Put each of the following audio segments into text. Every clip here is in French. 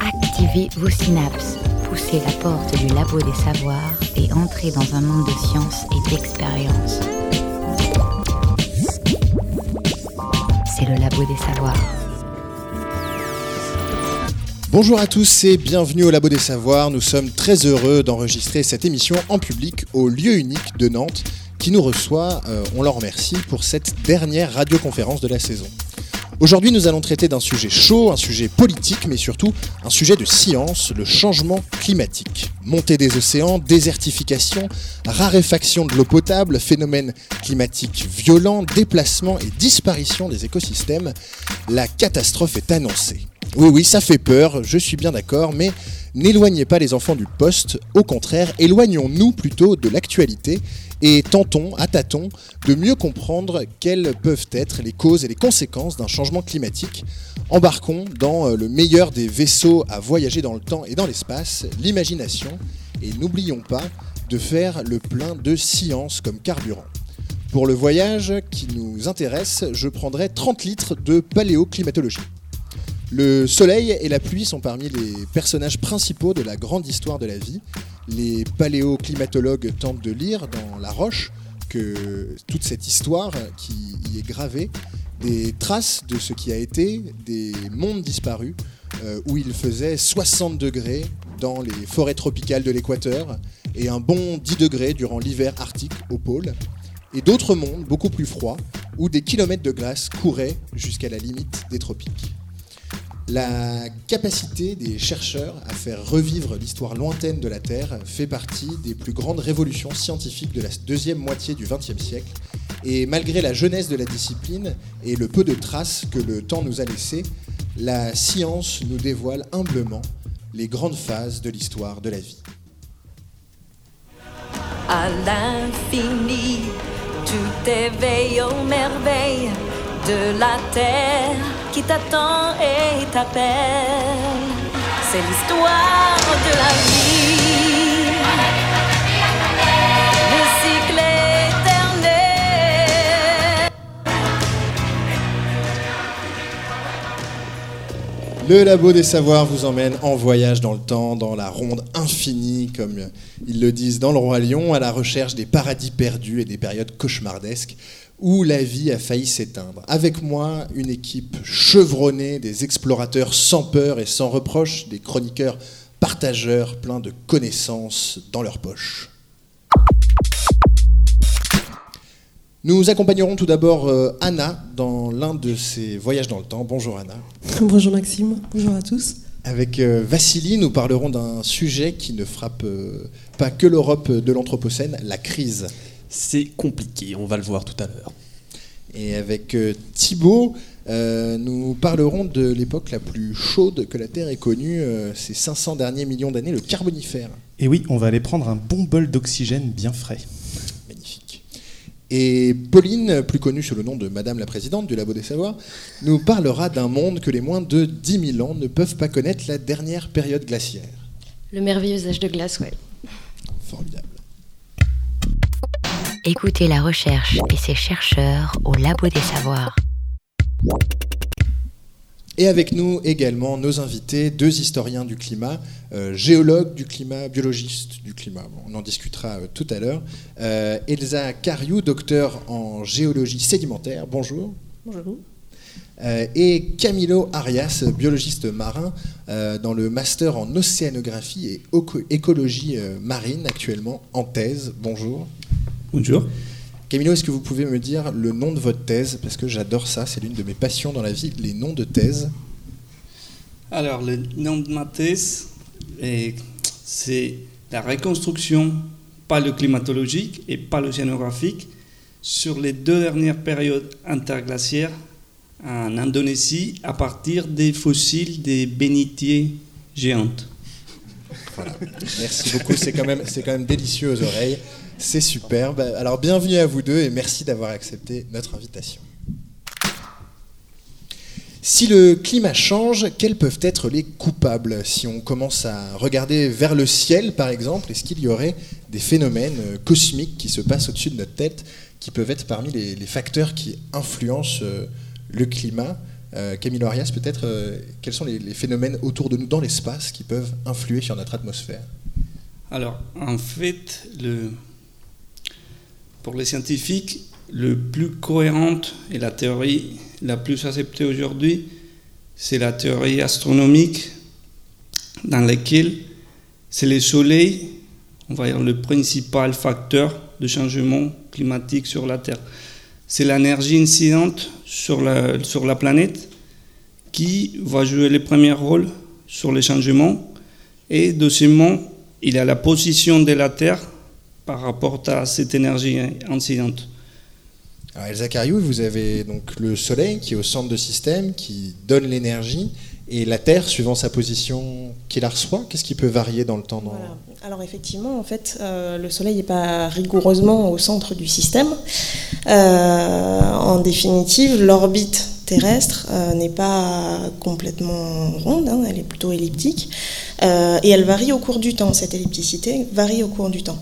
Activez vos synapses, poussez la porte du labo des savoirs et entrez dans un monde de science et d'expérience. C'est le labo des savoirs. Bonjour à tous et bienvenue au Labo des Savoirs. Nous sommes très heureux d'enregistrer cette émission en public au lieu unique de Nantes qui nous reçoit, euh, on leur remercie, pour cette dernière radioconférence de la saison. Aujourd'hui, nous allons traiter d'un sujet chaud, un sujet politique, mais surtout un sujet de science, le changement climatique. Montée des océans, désertification, raréfaction de l'eau potable, phénomènes climatiques violents, déplacement et disparition des écosystèmes, la catastrophe est annoncée. Oui, oui, ça fait peur, je suis bien d'accord, mais n'éloignez pas les enfants du poste, au contraire, éloignons-nous plutôt de l'actualité et tentons, à tâtons, de mieux comprendre quelles peuvent être les causes et les conséquences d'un changement climatique. Embarquons dans euh, le meilleur des vaisseaux à voyager dans le temps et dans l'espace, l'imagination, et n'oublions pas de faire le plein de science comme carburant. Pour le voyage qui nous intéresse, je prendrai 30 litres de paléoclimatologie. Le soleil et la pluie sont parmi les personnages principaux de la grande histoire de la vie. Les paléoclimatologues tentent de lire dans La Roche que toute cette histoire qui y est gravée, des traces de ce qui a été des mondes disparus, euh, où il faisait 60 degrés dans les forêts tropicales de l'équateur et un bon 10 degrés durant l'hiver arctique au pôle, et d'autres mondes beaucoup plus froids, où des kilomètres de glace couraient jusqu'à la limite des tropiques. La capacité des chercheurs à faire revivre l'histoire lointaine de la Terre fait partie des plus grandes révolutions scientifiques de la deuxième moitié du XXe siècle. Et malgré la jeunesse de la discipline et le peu de traces que le temps nous a laissées, la science nous dévoile humblement les grandes phases de l'histoire de la vie. À l'infini, tout éveille aux merveilles de la terre qui t'attend et t'appelle. C'est l'histoire de la vie. Le cycle éternel. Le Labo des Savoirs vous emmène en voyage dans le temps, dans la ronde infinie, comme ils le disent dans le Roi Lion, à la recherche des paradis perdus et des périodes cauchemardesques où la vie a failli s'éteindre. Avec moi, une équipe chevronnée, des explorateurs sans peur et sans reproche, des chroniqueurs partageurs pleins de connaissances dans leur poche. Nous accompagnerons tout d'abord euh, Anna dans l'un de ses voyages dans le temps. Bonjour Anna. Bonjour Maxime, bonjour à tous. Avec euh, Vassili, nous parlerons d'un sujet qui ne frappe euh, pas que l'Europe de l'Anthropocène, la crise. C'est compliqué, on va le voir tout à l'heure. Et avec euh, Thibaut, euh, nous parlerons de l'époque la plus chaude que la Terre ait connue, euh, ces 500 derniers millions d'années, le Carbonifère. Et oui, on va aller prendre un bon bol d'oxygène bien frais. Magnifique. Et Pauline, plus connue sous le nom de Madame la Présidente du Labo des Savoirs, nous parlera d'un monde que les moins de 10 000 ans ne peuvent pas connaître, la dernière période glaciaire. Le merveilleux âge de glace, ouais. Formidable. Écoutez la recherche et ses chercheurs au Labo des Savoirs. Et avec nous également nos invités, deux historiens du climat, euh, géologues du climat, biologistes du climat. Bon, on en discutera euh, tout à l'heure. Euh, Elsa Cariou, docteur en géologie sédimentaire. Bonjour. Bonjour. Euh, et Camilo Arias, biologiste marin, euh, dans le master en océanographie et écologie euh, marine, actuellement en thèse. Bonjour. Bonjour. Camilo, est-ce que vous pouvez me dire le nom de votre thèse? Parce que j'adore ça, c'est l'une de mes passions dans la vie, les noms de thèse. Alors, le nom de ma thèse, est- c'est la reconstruction paléoclimatologique et paléocéanographique sur les deux dernières périodes interglaciaires en Indonésie à partir des fossiles des bénitiers géantes. Merci beaucoup, c'est quand, même, c'est quand même délicieux aux oreilles. C'est superbe. Alors bienvenue à vous deux et merci d'avoir accepté notre invitation. Si le climat change, quels peuvent être les coupables? Si on commence à regarder vers le ciel, par exemple, est-ce qu'il y aurait des phénomènes euh, cosmiques qui se passent au-dessus de notre tête qui peuvent être parmi les, les facteurs qui influencent euh, le climat? Camille Arias, peut-être, quels sont les, phénomènes autour de nous dans l'espace qui peuvent influer sur notre atmosphère? Alors, en fait, le, pour les scientifiques, le plus cohérente et la théorie la plus acceptée aujourd'hui, c'est la théorie astronomique dans laquelle c'est le Soleil, on va dire, le principal facteur de changement climatique sur la Terre. C'est l'énergie incidente sur la, sur la planète qui va jouer le premier rôle sur les changements. Et deuxièmement, il y a la position de la Terre par rapport à cette énergie incidente. Alors Elsa Cariou, vous avez donc le Soleil qui est au centre de système, qui donne l'énergie, et la Terre, suivant sa position qu'il la reçoit, qu'est-ce qui peut varier dans le temps Alors effectivement, en fait, euh, le Soleil n'est pas rigoureusement au centre du système. Euh, en définitive, l'orbite terrestre euh, n'est pas complètement ronde, hein, elle est plutôt elliptique, et elle varie au cours du temps. Cette ellipticité varie au cours du temps.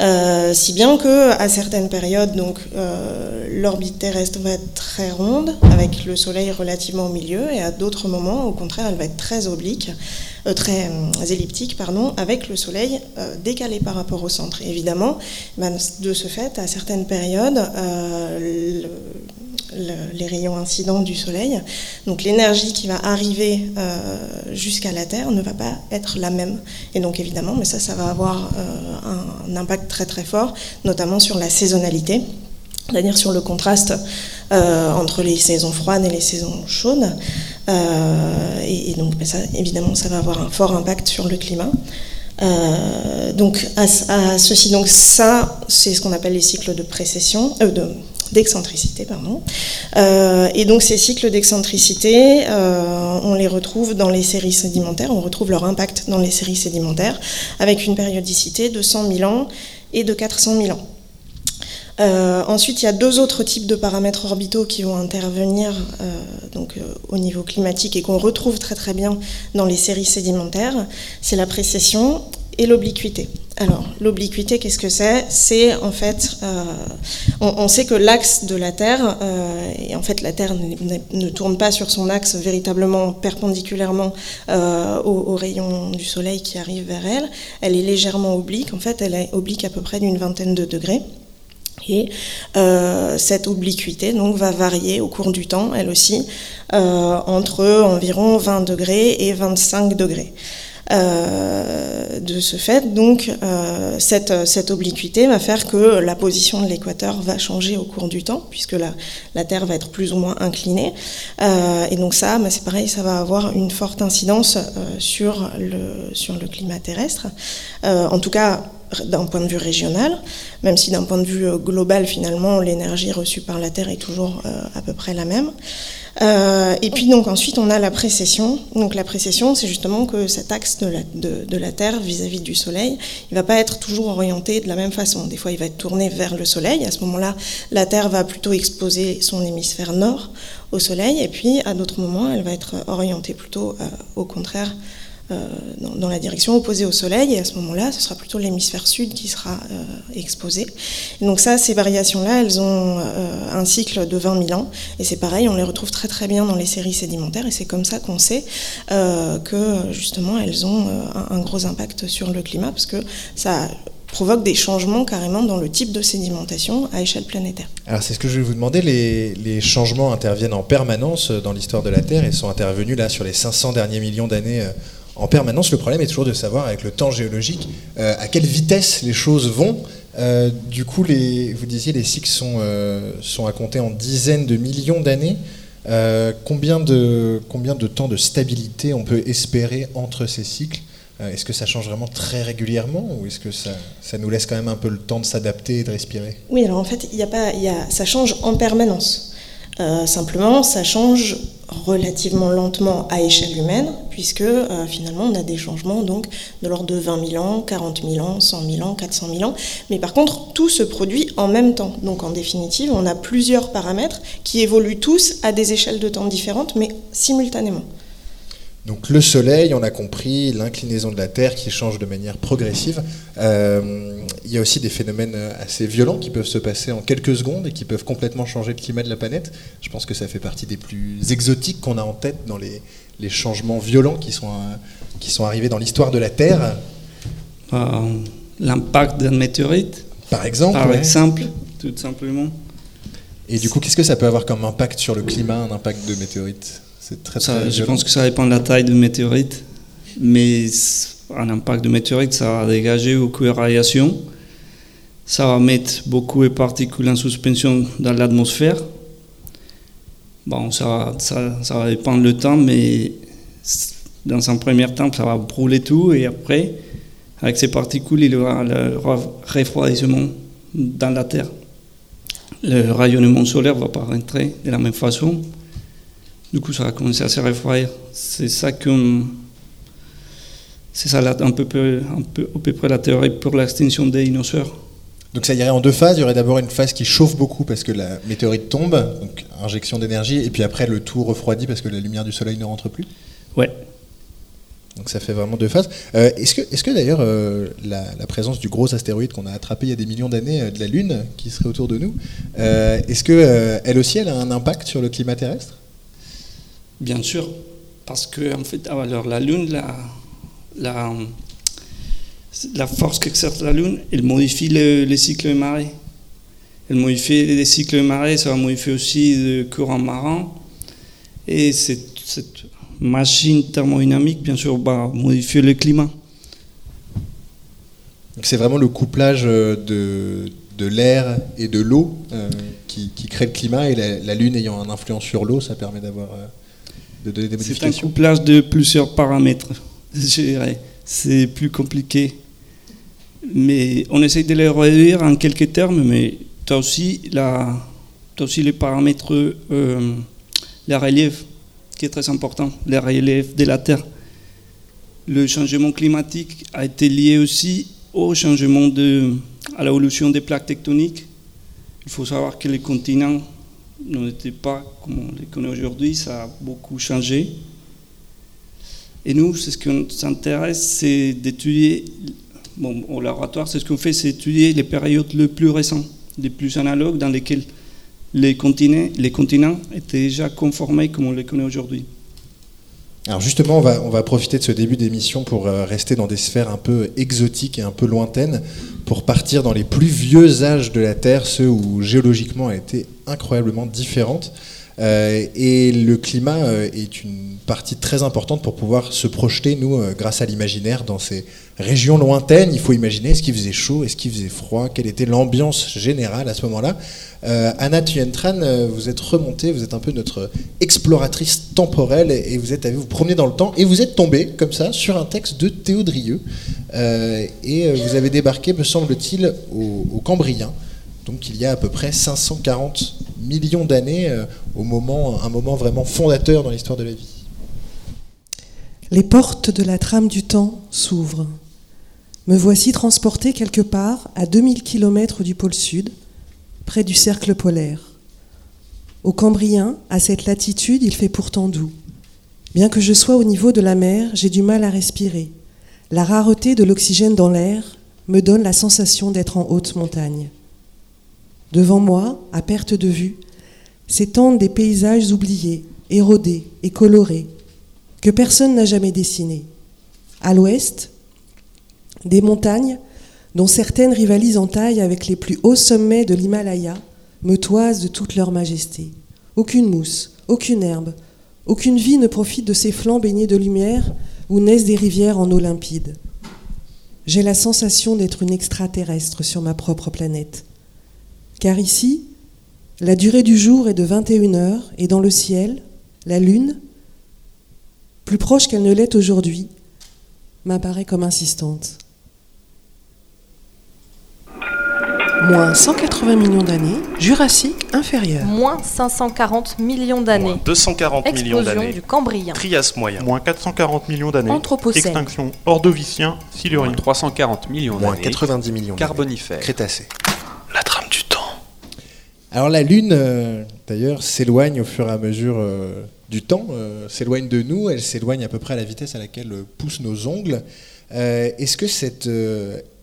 Euh, si bien que à certaines périodes, donc euh, l'orbite terrestre va être très ronde, avec le Soleil relativement au milieu, et à d'autres moments, au contraire, elle va être très oblique, euh, très elliptique, pardon, avec le Soleil décalé par rapport au centre. évidemment, ben, de ce fait, à certaines périodes, le, les rayons incidents du Soleil. Donc l'énergie qui va arriver euh, jusqu'à la Terre ne va pas être la même. Et donc évidemment, mais ça, ça va avoir euh, un, impact très très fort, notamment sur la saisonnalité, c'est-à-dire sur le contraste euh, entre les saisons froides et les saisons chaudes. Et, donc ça, évidemment, ça va avoir un fort impact sur le climat. donc à, ceci, ça, c'est ce qu'on appelle les cycles de précession, de d'excentricité. Pardon. Euh, et donc ces cycles d'excentricité, euh, on les retrouve dans les séries sédimentaires, on retrouve leur impact dans les séries sédimentaires, avec une périodicité de 100 000 ans et de 400 000 ans. Euh, ensuite, il y a deux autres types de paramètres orbitaux qui vont intervenir donc, au niveau climatique et qu'on retrouve très très bien dans les séries sédimentaires. C'est la précession et l'obliquité. Alors, l'obliquité, qu'est-ce que c'est? C'est en fait, euh, on, sait que l'axe de la Terre, euh, et en fait la Terre ne, tourne pas sur son axe véritablement perpendiculairement euh, aux, rayons du Soleil qui arrivent vers elle, elle est légèrement oblique, en fait elle est oblique à peu près d'une vingtaine de degrés. Et cette obliquité donc, va varier au cours du temps, elle aussi, entre environ 20 degrés et 25 degrés. Euh, de ce fait, donc, euh, cette, cette, obliquité va faire que la position de l'équateur va changer au cours du temps, puisque la, la Terre va être plus ou moins inclinée. Euh, et donc ça, bah, c'est pareil, ça va avoir une forte incidence sur, le, sur le climat terrestre. en tout cas, d'un point de vue régional, même si d'un point de vue global, finalement, l'énergie reçue par la Terre est toujours à peu près la même. Euh, et puis donc ensuite on a la précession. Donc la précession, c'est justement que cet axe de la, Terre vis-à-vis du Soleil, il va pas être toujours orienté de la même façon. Des fois, il va être tourné vers le Soleil. À ce moment-là, la Terre va plutôt exposer son hémisphère nord au Soleil, et puis à d'autres moments, elle va être orientée plutôt euh, au contraire euh, dans, la direction opposée au Soleil, et à ce moment-là, ce sera plutôt l'hémisphère sud qui sera euh, exposé. donc ça, ces variations-là, elles ont euh, un cycle de 20 000 ans, et c'est pareil, on les retrouve très très bien dans les séries sédimentaires, et c'est comme ça qu'on sait que justement, elles ont un, gros impact sur le climat, parce que ça provoque des changements carrément dans le type de sédimentation à échelle planétaire. Alors c'est ce que je vais vous demander, les, changements interviennent en permanence dans l'histoire de la Terre et sont intervenus là sur les 500 derniers millions d'années en permanence. Le problème est toujours de savoir, avec le temps géologique, euh, à quelle vitesse les choses vont. Euh, du coup, vous disiez, les cycles sont, euh, à compter en dizaines de millions d'années. combien, de, combien de temps de stabilité on peut espérer entre ces cycles? Est-ce que ça change vraiment très régulièrement ou est-ce que ça, ça, nous laisse quand même un peu le temps de s'adapter et de respirer? Oui, alors en fait, y a pas, y a, ça change en permanence. simplement, ça change relativement lentement à échelle humaine, puisque euh, finalement on a des changements donc de l'ordre de 20 000 ans, 40 000 ans, 100 000 ans, 400 000 ans. Mais par contre, tout se produit en même temps. Donc en définitive, on a plusieurs paramètres qui évoluent tous à des échelles de temps différentes, mais simultanément. Donc le Soleil, on a compris, l'inclinaison de la Terre qui change de manière progressive. Euh, il y a aussi des phénomènes assez violents qui peuvent se passer en quelques secondes et qui peuvent complètement changer le climat de la planète. Je pense que ça fait partie des plus exotiques qu'on a en tête dans les, les changements violents qui sont, euh, qui sont arrivés dans l'histoire de la Terre. Euh, L'impact d'un météorite, Par exemple. par ouais. exemple, tout simplement. Et du coup, qu'est-ce que ça peut avoir comme impact sur le climat, un impact de météorite? C'est très, Ça, très je violent. pense que ça dépend de la taille du météorite, mais un impact de météorite, ça va dégager beaucoup de radiation, ça va mettre beaucoup de particules en suspension dans l'atmosphère. Bon, ça, va- ça, ça va dépendre le temps, mais dans un premier temps, ça va brûler tout, et après, avec ces particules, il y aura le re- refroidissement dans la Terre. Le rayonnement solaire ne va pas rentrer de la même façon. Du coup, ça va commencer à se refroidir. C'est ça que. C'est ça la- un peu, peu- un peu, à peu près la théorie pour l'extinction des dinosaures. Donc ça irait en deux phases. Il y aurait d'abord une phase qui chauffe beaucoup parce que la météorite tombe, donc injection d'énergie, et puis après le tout refroidit parce que la lumière du soleil ne rentre plus. Ouais. Donc ça fait vraiment deux phases. Euh, est-ce que, est-ce que d'ailleurs euh, la, la présence du gros astéroïde qu'on a attrapé il y a des millions d'années euh, de la Lune, qui serait autour de nous, est-ce que elle aussi elle a un impact sur le climat terrestre? Bien sûr, parce que en fait, ah, alors la Lune, la, la, la force qu'exerce la Lune, elle modifie le, les cycles de marée. Elle modifie les cycles de marée, ça va modifier aussi le courant marin. Et cette, machine thermodynamique, bien sûr, va modifier le climat. C'est vraiment le couplage euh, de, de l'air et de l'eau euh, qui, qui crée le climat, et la, Lune ayant une influence sur l'eau, ça permet d'avoir euh, de donner des C'est un couplage de plusieurs paramètres, je dirais. C'est plus compliqué. Mais on essaye de les réduire en quelques termes, mais tu as aussi, la, t'as aussi les paramètres, euh, la relief, qui est très important, la relief de la Terre. Le changement climatique a été lié aussi au changement de, à l'évolution des plaques tectoniques. Il faut savoir que les continents n'étaient pas comme on les connaît aujourd'hui, ça a beaucoup changé. Et nous, c'est ce qui nous intéresse, c'est d'étudier, bon, au laboratoire, c'est ce qu'on fait, c'est étudier les périodes les plus récentes, les plus analogues, dans lesquelles les continents, les continents étaient déjà conformés comme on les connaît aujourd'hui. Alors justement, on va, profiter de ce début d'émission pour euh, rester dans des sphères un peu exotiques et un peu lointaines, pour partir dans les plus vieux âges de la Terre, ceux où géologiquement elle était incroyablement différente. Euh, et le climat euh, est une partie très importante pour pouvoir se projeter, nous, euh, grâce à l'imaginaire, dans ces régions lointaines. Il faut imaginer est-ce qu'il faisait chaud, est-ce qu'il faisait froid, quelle était l'ambiance générale à ce moment-là. Euh, Anna Thuyentran, euh, vous êtes remontée, vous êtes un peu notre exploratrice temporelle et, vous êtes allée vous promener dans le temps et vous êtes tombée, comme ça, sur un texte de Théo Drieux. Euh, et vous avez débarqué, me semble-t-il, au Cambrien. Donc il y a à peu près 540 millions d'années, euh, au moment, un moment vraiment fondateur dans l'histoire de la vie. Les portes de la trame du temps s'ouvrent. Me voici transporté quelque part à 2000 km du pôle sud, près du cercle polaire. Au Cambrien, à cette latitude, il fait pourtant doux. Bien que je sois au niveau de la mer, j'ai du mal à respirer. La rareté de l'oxygène dans l'air me donne la sensation d'être en haute montagne. Devant moi, à perte de vue, s'étendent des paysages oubliés, érodés et colorés, que personne n'a jamais dessinés. À l'ouest, des montagnes, dont certaines rivalisent en taille avec les plus hauts sommets de l'Himalaya, me toisent de toute leur majesté. Aucune mousse, aucune herbe, aucune vie ne profite de ces flancs baignés de lumière où naissent des rivières en eau limpide. J'ai la sensation d'être une extraterrestre sur ma propre planète. Car ici, la durée du jour est de 21 heures et dans le ciel, la lune, plus proche qu'elle ne l'est aujourd'hui, m'apparaît comme insistante. Moins 180 millions d'années, Jurassique inférieur. Moins 540 millions d'années. Moins 240 millions Explosion d'années. du Cambrien. Trias moyen. Moins 440 millions d'années. Anthropocène. Extinction ordovicien, silurien. 340 millions Moins d'années. 90 millions d'années. Carbonifère. Crétacé. La trame du temps. Alors la Lune, euh, d'ailleurs, s'éloigne au fur et à mesure euh, du temps, euh, s'éloigne de nous, elle s'éloigne à peu près à la vitesse à laquelle poussent nos ongles. Est-ce que cet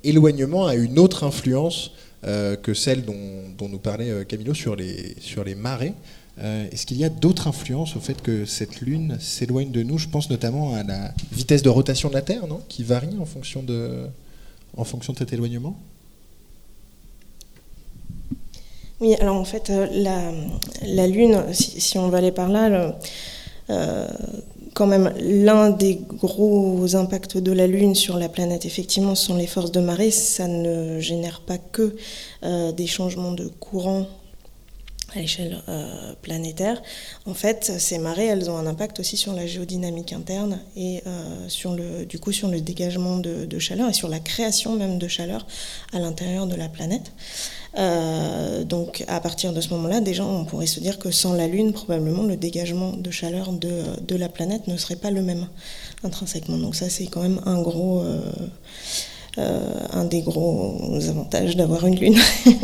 éloignement a une autre influence que celle dont, dont nous parlait Camilo sur les, sur les marées? Est-ce qu'il y a d'autres influences au fait que cette Lune s'éloigne de nous? Je pense notamment à la vitesse de rotation de la Terre, non? Qui varie en fonction de, en fonction de cet éloignement? Oui, alors en fait, euh, la, Lune, si, on va aller par là, euh, quand même, l'un des gros impacts de la Lune sur la planète, effectivement, sont les forces de marée. Ça ne génère pas que euh, des changements de courant à l'échelle planétaire. En fait, ces marées, elles ont un impact aussi sur la géodynamique interne et sur le, du coup sur le dégagement de chaleur et sur la création même de chaleur à l'intérieur de la planète. Euh, donc à partir de ce moment-là, déjà, on pourrait se dire que sans la Lune, probablement le dégagement de chaleur de, la planète ne serait pas le même intrinsèquement. Donc ça, c'est quand même un euh, euh, des gros avantages d'avoir une Lune.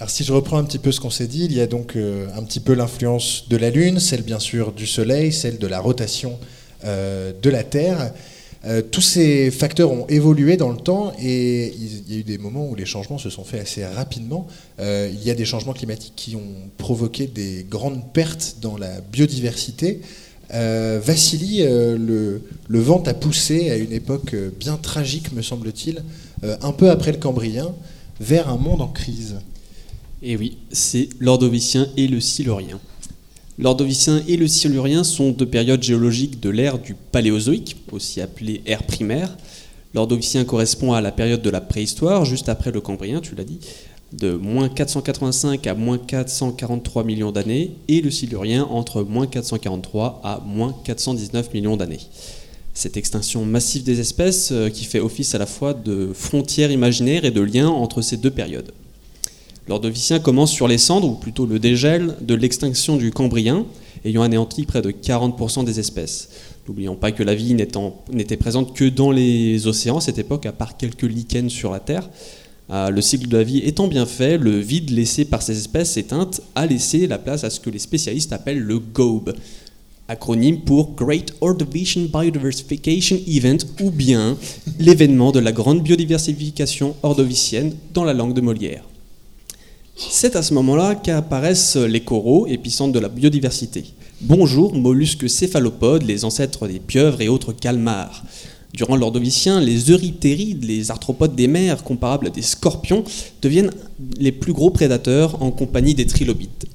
Alors si je reprends un petit peu ce qu'on s'est dit, il y a donc un petit peu l'influence de la Lune, celle bien sûr du Soleil, celle de la rotation de la Terre. Euh, tous ces facteurs ont évolué dans le temps et il y a eu des moments où les changements se sont faits assez rapidement. Euh, il y a des changements climatiques qui ont provoqué des grandes pertes dans la biodiversité. Euh, Vassili, euh, le, vent a poussé à une époque bien tragique, me semble-t-il, un peu après le Cambrien, vers un monde en crise. Et oui, c'est l'Ordovicien et le Silurien. L'Ordovicien et le Silurien sont deux périodes géologiques de l'ère du Paléozoïque, aussi appelée ère primaire. L'Ordovicien correspond à la période de la préhistoire, juste après le Cambrien, tu l'as dit, de moins 485 à moins 443 millions d'années, et le Silurien entre moins 443 à moins 419 millions d'années. Cette extinction massive des espèces euh, qui fait office à la fois de frontière imaginaire et de lien entre ces deux périodes. L'Ordovicien commence sur les cendres, ou plutôt le dégel, de l'extinction du Cambrien, ayant anéanti près de 40% des espèces. N'oublions pas que la vie n'était présente que dans les océans à cette époque, à part quelques lichens sur la Terre. Euh, le cycle de la vie étant bien fait, le vide laissé par ces espèces éteintes a laissé la place à ce que les spécialistes appellent le GOBE, acronyme pour Great Ordovician Biodiversification Event, ou bien l'événement de la grande biodiversification ordovicienne dans la langue de Molière. C'est à ce moment-là qu'apparaissent les coraux, épicentres de la biodiversité. Bonjour, mollusques céphalopodes, les ancêtres des pieuvres et autres calmars. Durant l'Ordovicien, les euryptérides, les arthropodes des mers, comparables à des scorpions, deviennent les plus gros prédateurs en compagnie des trilobites.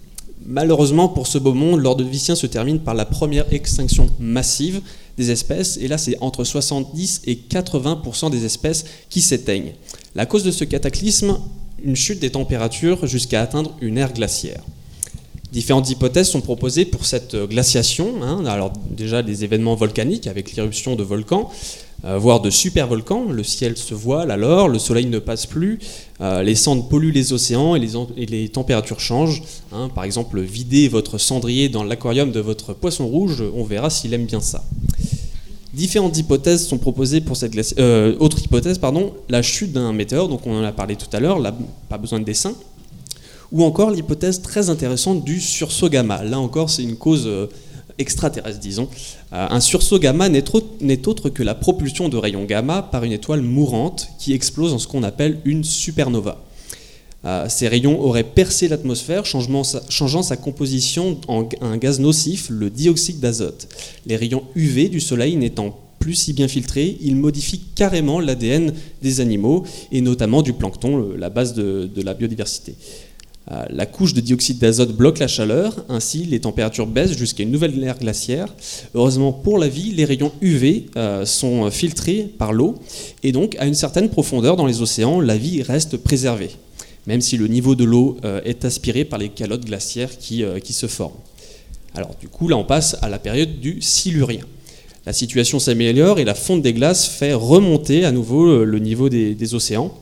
Malheureusement pour ce beau monde, l'Ordovicien se termine par la première extinction massive des espèces, et là c'est entre 70 et 80% des espèces qui s'éteignent. La cause de ce cataclysme, une chute des températures jusqu'à atteindre une ère glaciaire. Différentes hypothèses sont proposées pour cette euh, glaciation. hein. Alors déjà des événements volcaniques avec l'éruption de volcans, euh, voire de supervolcans. Le ciel se voile alors, le soleil ne passe plus, euh, les cendres polluent les océans et les, températures changent. hein. Par exemple, videz votre cendrier dans l'aquarium de votre poisson rouge, on verra s'il aime bien ça. Différentes hypothèses sont proposées pour cette glaciation. Euh, autre hypothèse, pardon, la chute d'un météore, donc on en a parlé tout à l'heure, là, pas besoin de dessin. Ou encore l'hypothèse très intéressante du sursaut gamma. Là encore, c'est une cause euh, extraterrestre, disons. Euh, un sursaut gamma n'est autre que la propulsion de rayons gamma par une étoile mourante qui explose en ce qu'on appelle une supernova. Euh, ces rayons auraient percé l'atmosphère, changeant sa composition en un gaz nocif, le dioxyde d'azote. Les rayons UV du Soleil n'étant plus si bien filtrés, ils modifient carrément l'ADN des animaux, et notamment du plancton, la base de, de la biodiversité. Euh, La couche de dioxyde d'azote bloque la chaleur, ainsi les températures baissent jusqu'à une nouvelle ère glaciaire. Heureusement pour la vie, les rayons UV euh, sont filtrés par l'eau, et donc à une certaine profondeur dans les océans, la vie reste préservée même si le niveau de l'eau euh, est aspiré par les calottes glaciaires qui, euh, qui se forment. Alors du coup, là on passe à la période du Silurien. La situation s'améliore et la fonte des glaces fait remonter à nouveau euh, le niveau des, océans.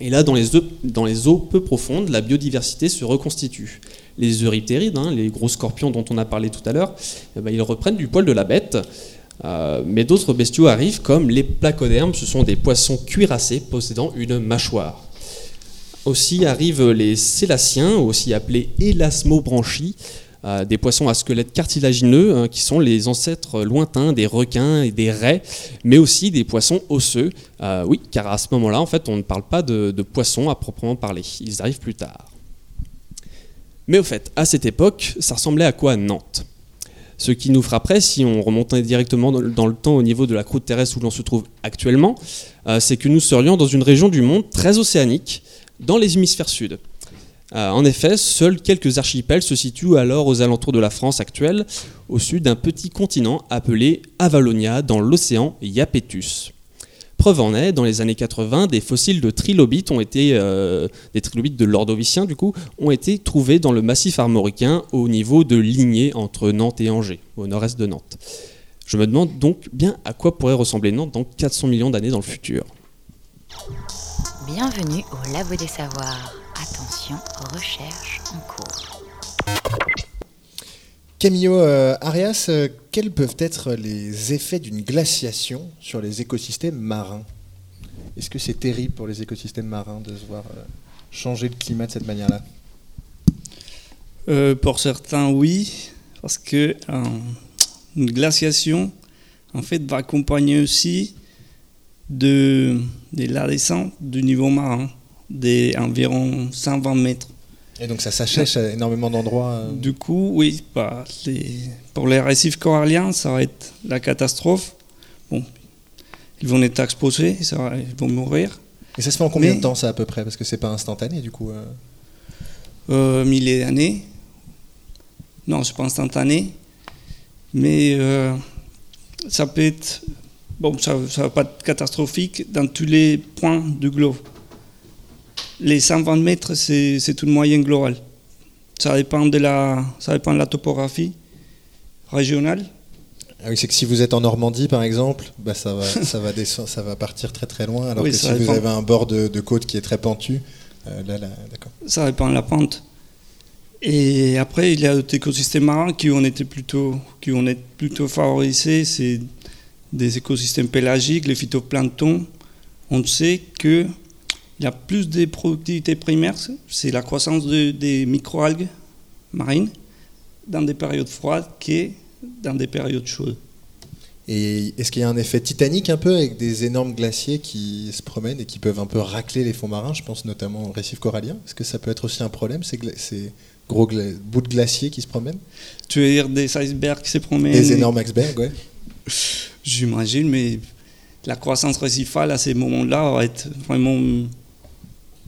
Et là, dans les, eaux, peu profondes, la biodiversité se reconstitue. Les euryptérides, hein, les gros scorpions dont on a parlé tout à l'heure, eh ben, ils reprennent du poil de la bête. Mais d'autres bestiaux arrivent comme les placodermes, ce sont des poissons cuirassés possédant une mâchoire. Aussi arrivent les sélaciens, aussi appelés élasmobranchis, euh, des poissons à squelette cartilagineux, hein, qui sont les ancêtres lointains des requins et des raies, mais aussi des poissons osseux. Euh, oui, car à ce moment-là, en fait, on ne parle pas de, de poissons à proprement parler. Ils arrivent plus tard. Mais au fait, à cette époque, ça ressemblait à quoi Nantes? Ce qui nous frapperait, si on remontait directement dans le temps au niveau de la croûte terrestre où l'on se trouve actuellement, euh, c'est que nous serions dans une région du monde très océanique, dans les hémisphères sud. Euh, en effet, seuls quelques archipels se situent alors aux alentours de la France actuelle, au sud d'un petit continent appelé Avalonia, dans l'océan Iapetus. Preuve en est, dans les années 80, des fossiles de trilobites ont été, euh, des trilobites de l'ordovicien du coup, ont été trouvés dans le massif armoricain au niveau de Ligné entre Nantes et Angers, au nord-est de Nantes. Je me demande donc bien à quoi pourrait ressembler Nantes dans 400 millions d'années dans le futur. Bienvenue au Labo des Savoirs. Attention, recherche en cours. Camillo euh, Arias, euh, quels peuvent être les effets d'une glaciation sur les écosystèmes marins? Est-ce que c'est terrible pour les écosystèmes marins de se voir euh, changer le climat de cette manière-là? Euh, Pour certains, oui, parce que euh, une glaciation, en fait, va accompagner aussi de, de la descente du niveau marin, d'environ 120 mètres. Et donc ça s'achèche à énormément d'endroits. euh, Du coup, oui, bah, les- pour les récifs coralliens, ça va être la catastrophe. Bon, ils vont être exposés, ça va- ils vont mourir. Et ça se fait en combien Mais- de temps ça à peu près? Parce que c'est pas instantané du coup. euh. euh, milliers d'années. Non, c'est pas instantané. Mais euh, ça peut être. Bon, ça ne va pas être catastrophique dans tous les points du globe. Les 120 mètres, c'est une moyenne globale. Ça dépend, de la, ça dépend de la topographie régionale. Ah oui, c'est que si vous êtes en Normandie par exemple, bah, ça, va, ça, va descendre, ça va partir très très loin. Alors Oui, que si vous avez un bord de, de côte qui est très pentu, euh, là, là, d'accord. Ça dépend de la pente. Et après, il y a d'autres écosystèmes marins qui ont été plutôt, qui ont été plutôt favorisés. C'est des écosystèmes pélagiques, les phytoplanctons. On sait que il y a plus de productivité primaire, c'est la croissance de- des microalgues marines dans des périodes froides que dans des périodes chaudes. Et est-ce qu'il y a un effet titanique un peu avec des énormes glaciers qui se promènent et qui peuvent un peu racler les fonds marins? Je pense notamment au récif corallien. Est-ce que ça peut être aussi un problème, ces, gros bouts de glaciers qui se promènent? Tu veux dire des icebergs qui se promènent Des énormes icebergs, ouais. J'imagine, mais la croissance récifale à ces moments-là va être vraiment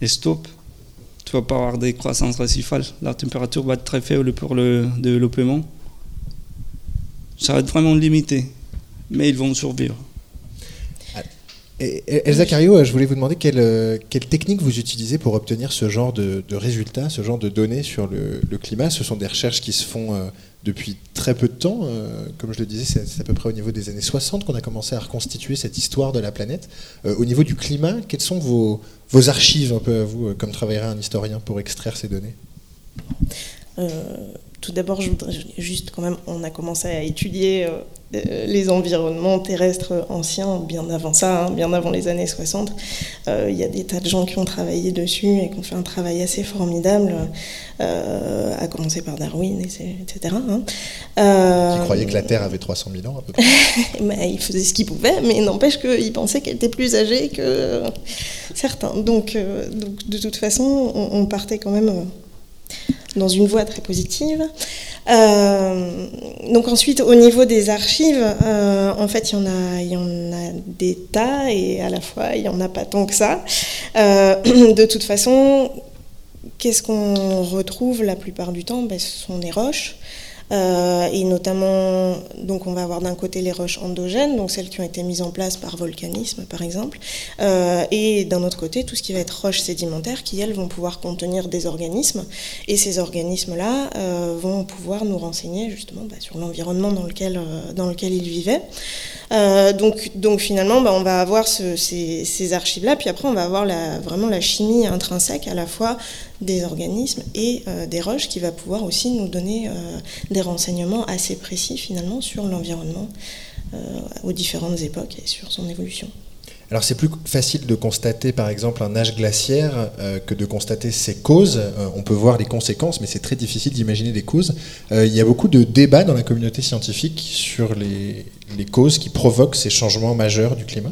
stop. Tu vas pas avoir des croissances récifales. La température va être très faible pour le développement. Ça va être vraiment limité, mais ils vont survivre. Elsa Cario, je voulais vous demander quelle, quelle technique vous utilisez pour obtenir ce genre de, de résultats, ce genre de données sur le, le climat. Ce sont des recherches qui se font euh, depuis très peu de temps. euh, comme je le disais, c'est à peu près au niveau des années 60 qu'on a commencé à reconstituer cette histoire de la planète. Euh, au niveau du climat, quelles sont vos, vos archives, un peu à vous, euh, comme travaillerait un historien, pour extraire ces données? Tout d'abord, je voudrais juste quand même, on a commencé à étudier les environnements terrestres anciens bien avant ça, hein, bien avant les années 60. Euh, Il y a des tas de gens qui ont travaillé dessus et qui ont fait un travail assez formidable, euh, à commencer par Darwin, etc. hein. Euh, Qui croyaient que la Terre avait 300 000 ans à peu près? Mais il faisait ce qu'il pouvait, mais n'empêche qu'il pensait qu'elle était plus âgée que euh, certains. Donc, euh, donc, de toute façon, on, on partait quand même euh, dans une voie très positive. Euh, donc ensuite, au niveau des archives, euh, en fait, il y, en a, y en a des tas et à la fois, il n'y en a pas tant que ça. Euh, de toute façon, qu'est-ce qu'on retrouve la plupart du temps? Ben, Ce sont des roches. Euh, et notamment, donc on va avoir d'un côté les roches endogènes, donc celles qui ont été mises en place par volcanisme par exemple, euh, et d'un autre côté tout ce qui va être roches sédimentaires qui elles vont pouvoir contenir des organismes, et ces organismes-là euh, vont pouvoir nous renseigner justement bah, sur l'environnement dans lequel, dans lequel ils vivaient. Euh, donc, finalement, bah, on va avoir ce- ces, archives-là, puis après on va avoir vraiment la chimie intrinsèque à la fois des organismes et euh, des roches qui va pouvoir aussi nous donner euh, des renseignements assez précis finalement sur l'environnement aux différentes époques et sur son évolution. Alors c'est plus facile de constater par exemple un âge glaciaire euh, que de constater ses causes. Euh, on peut voir les conséquences, mais c'est très difficile d'imaginer les causes. Euh, il y a beaucoup de débats dans la communauté scientifique sur les, causes qui provoquent ces changements majeurs du climat.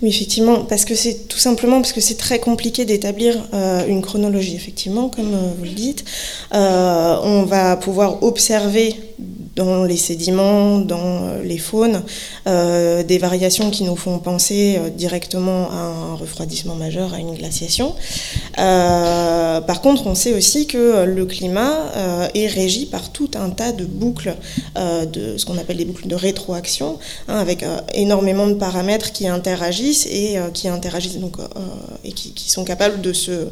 Oui, effectivement, parce que c'est tout simplement parce que c'est très compliqué d'établir une chronologie, effectivement, comme vous le dites. On va pouvoir observer dans les sédiments, dans euh, les faunes, euh, des variations qui nous font penser euh, directement à un refroidissement majeur, à une glaciation. Par contre, on sait aussi que le climat est régi par tout un tas de boucles, de ce qu'on appelle des boucles de rétroaction, hein, avec énormément de paramètres qui interagissent et qui interagissent donc et qui sont capables de se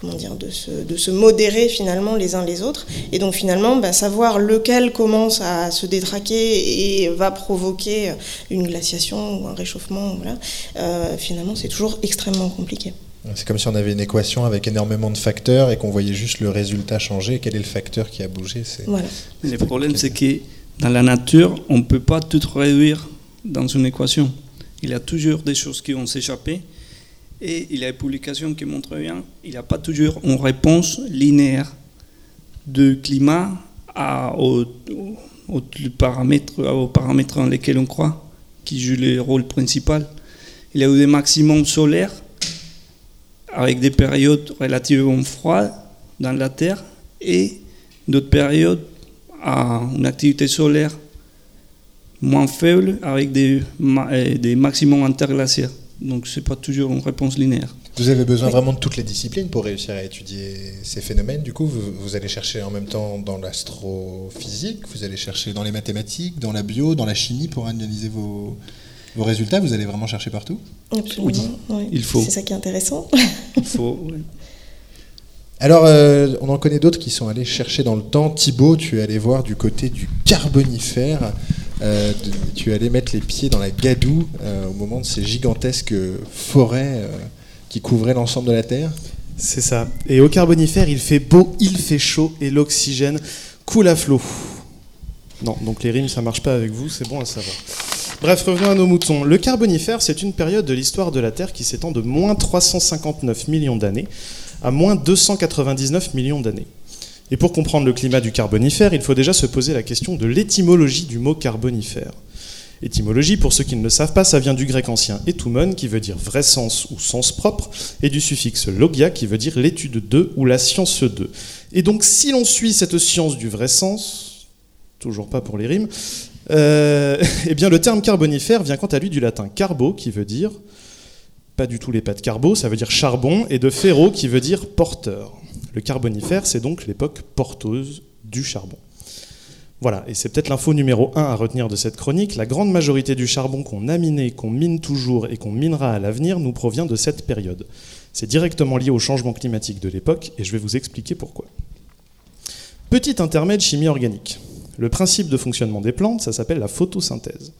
comment dire, de se, de se modérer finalement les uns les autres. Et donc finalement, bah, savoir lequel commence à se détraquer et va provoquer une glaciation ou un réchauffement, voilà, euh, finalement c'est toujours extrêmement compliqué. C'est comme si on avait une équation avec énormément de facteurs et qu'on voyait juste le résultat changer. Quel est le facteur qui a bougé. Voilà. Le problème, c'est que dans la nature, on ne peut pas tout réduire dans une équation. Il y a toujours des choses qui vont s'échapper. Et il y a des publications qui montrent bien il n'y a pas toujours une réponse linéaire du climat aux, aux paramètres, aux paramètres dans lesquels on croit, qui jouent le rôle principal. Il y a eu des maximums solaires avec des périodes relativement froides dans la Terre et d'autres périodes à une activité solaire moins faible avec des, euh, des maximums interglaciaires. Donc ce n'est pas toujours une réponse linéaire. Vous avez besoin vraiment de toutes les disciplines pour réussir à étudier ces phénomènes. Du coup, vous, vous allez chercher en même temps dans l'astrophysique, vous allez chercher dans les mathématiques, dans la bio, dans la chimie pour analyser vos, vos résultats. Vous allez vraiment chercher partout? Absolument. oui. il faut. C'est ça qui est intéressant. Il faut. Alors, euh, on en connaît d'autres qui sont allés chercher dans le temps. Thibaut, tu es allé voir du côté du Carbonifère. Euh, tu allé mettre les pieds dans la gadoue euh, au moment de ces gigantesques forêts euh, qui couvraient l'ensemble de la Terre. C'est ça. Et au Carbonifère, il fait beau, il fait chaud et l'oxygène coule à flot. Non, donc les rimes, ça marche pas avec vous, c'est bon à savoir. Bref, revenons à nos moutons. Le Carbonifère, c'est une période de l'histoire de la Terre qui s'étend de moins 359 millions d'années à moins 299 millions d'années. Et pour comprendre le climat du Carbonifère, il faut déjà se poser la question de l'étymologie du mot Carbonifère. Étymologie, pour ceux qui ne le savent pas, ça vient du grec ancien etumon, qui veut dire vrai sens ou sens propre, et du suffixe logia, qui veut dire l'étude de ou la science de. Et donc, si l'on suit cette science du vrai sens, toujours pas pour les rimes, euh, eh bien le terme carbonifère vient quant à lui du latin carbo, qui veut dire pas du tout les pâtes carbo, ça veut dire charbon, et de ferro, qui veut dire porteur. Le carbonifère, c'est donc l'époque porteuse du charbon. Voilà, et c'est peut-être l'info numéro 1 à retenir de cette chronique. La grande majorité du charbon qu'on a miné, qu'on mine toujours et qu'on minera à l'avenir nous provient de cette période. C'est directement lié au changement climatique de l'époque et je vais vous expliquer pourquoi. Petit intermède chimie organique. Le principe de fonctionnement des plantes, ça s'appelle la photosynthèse.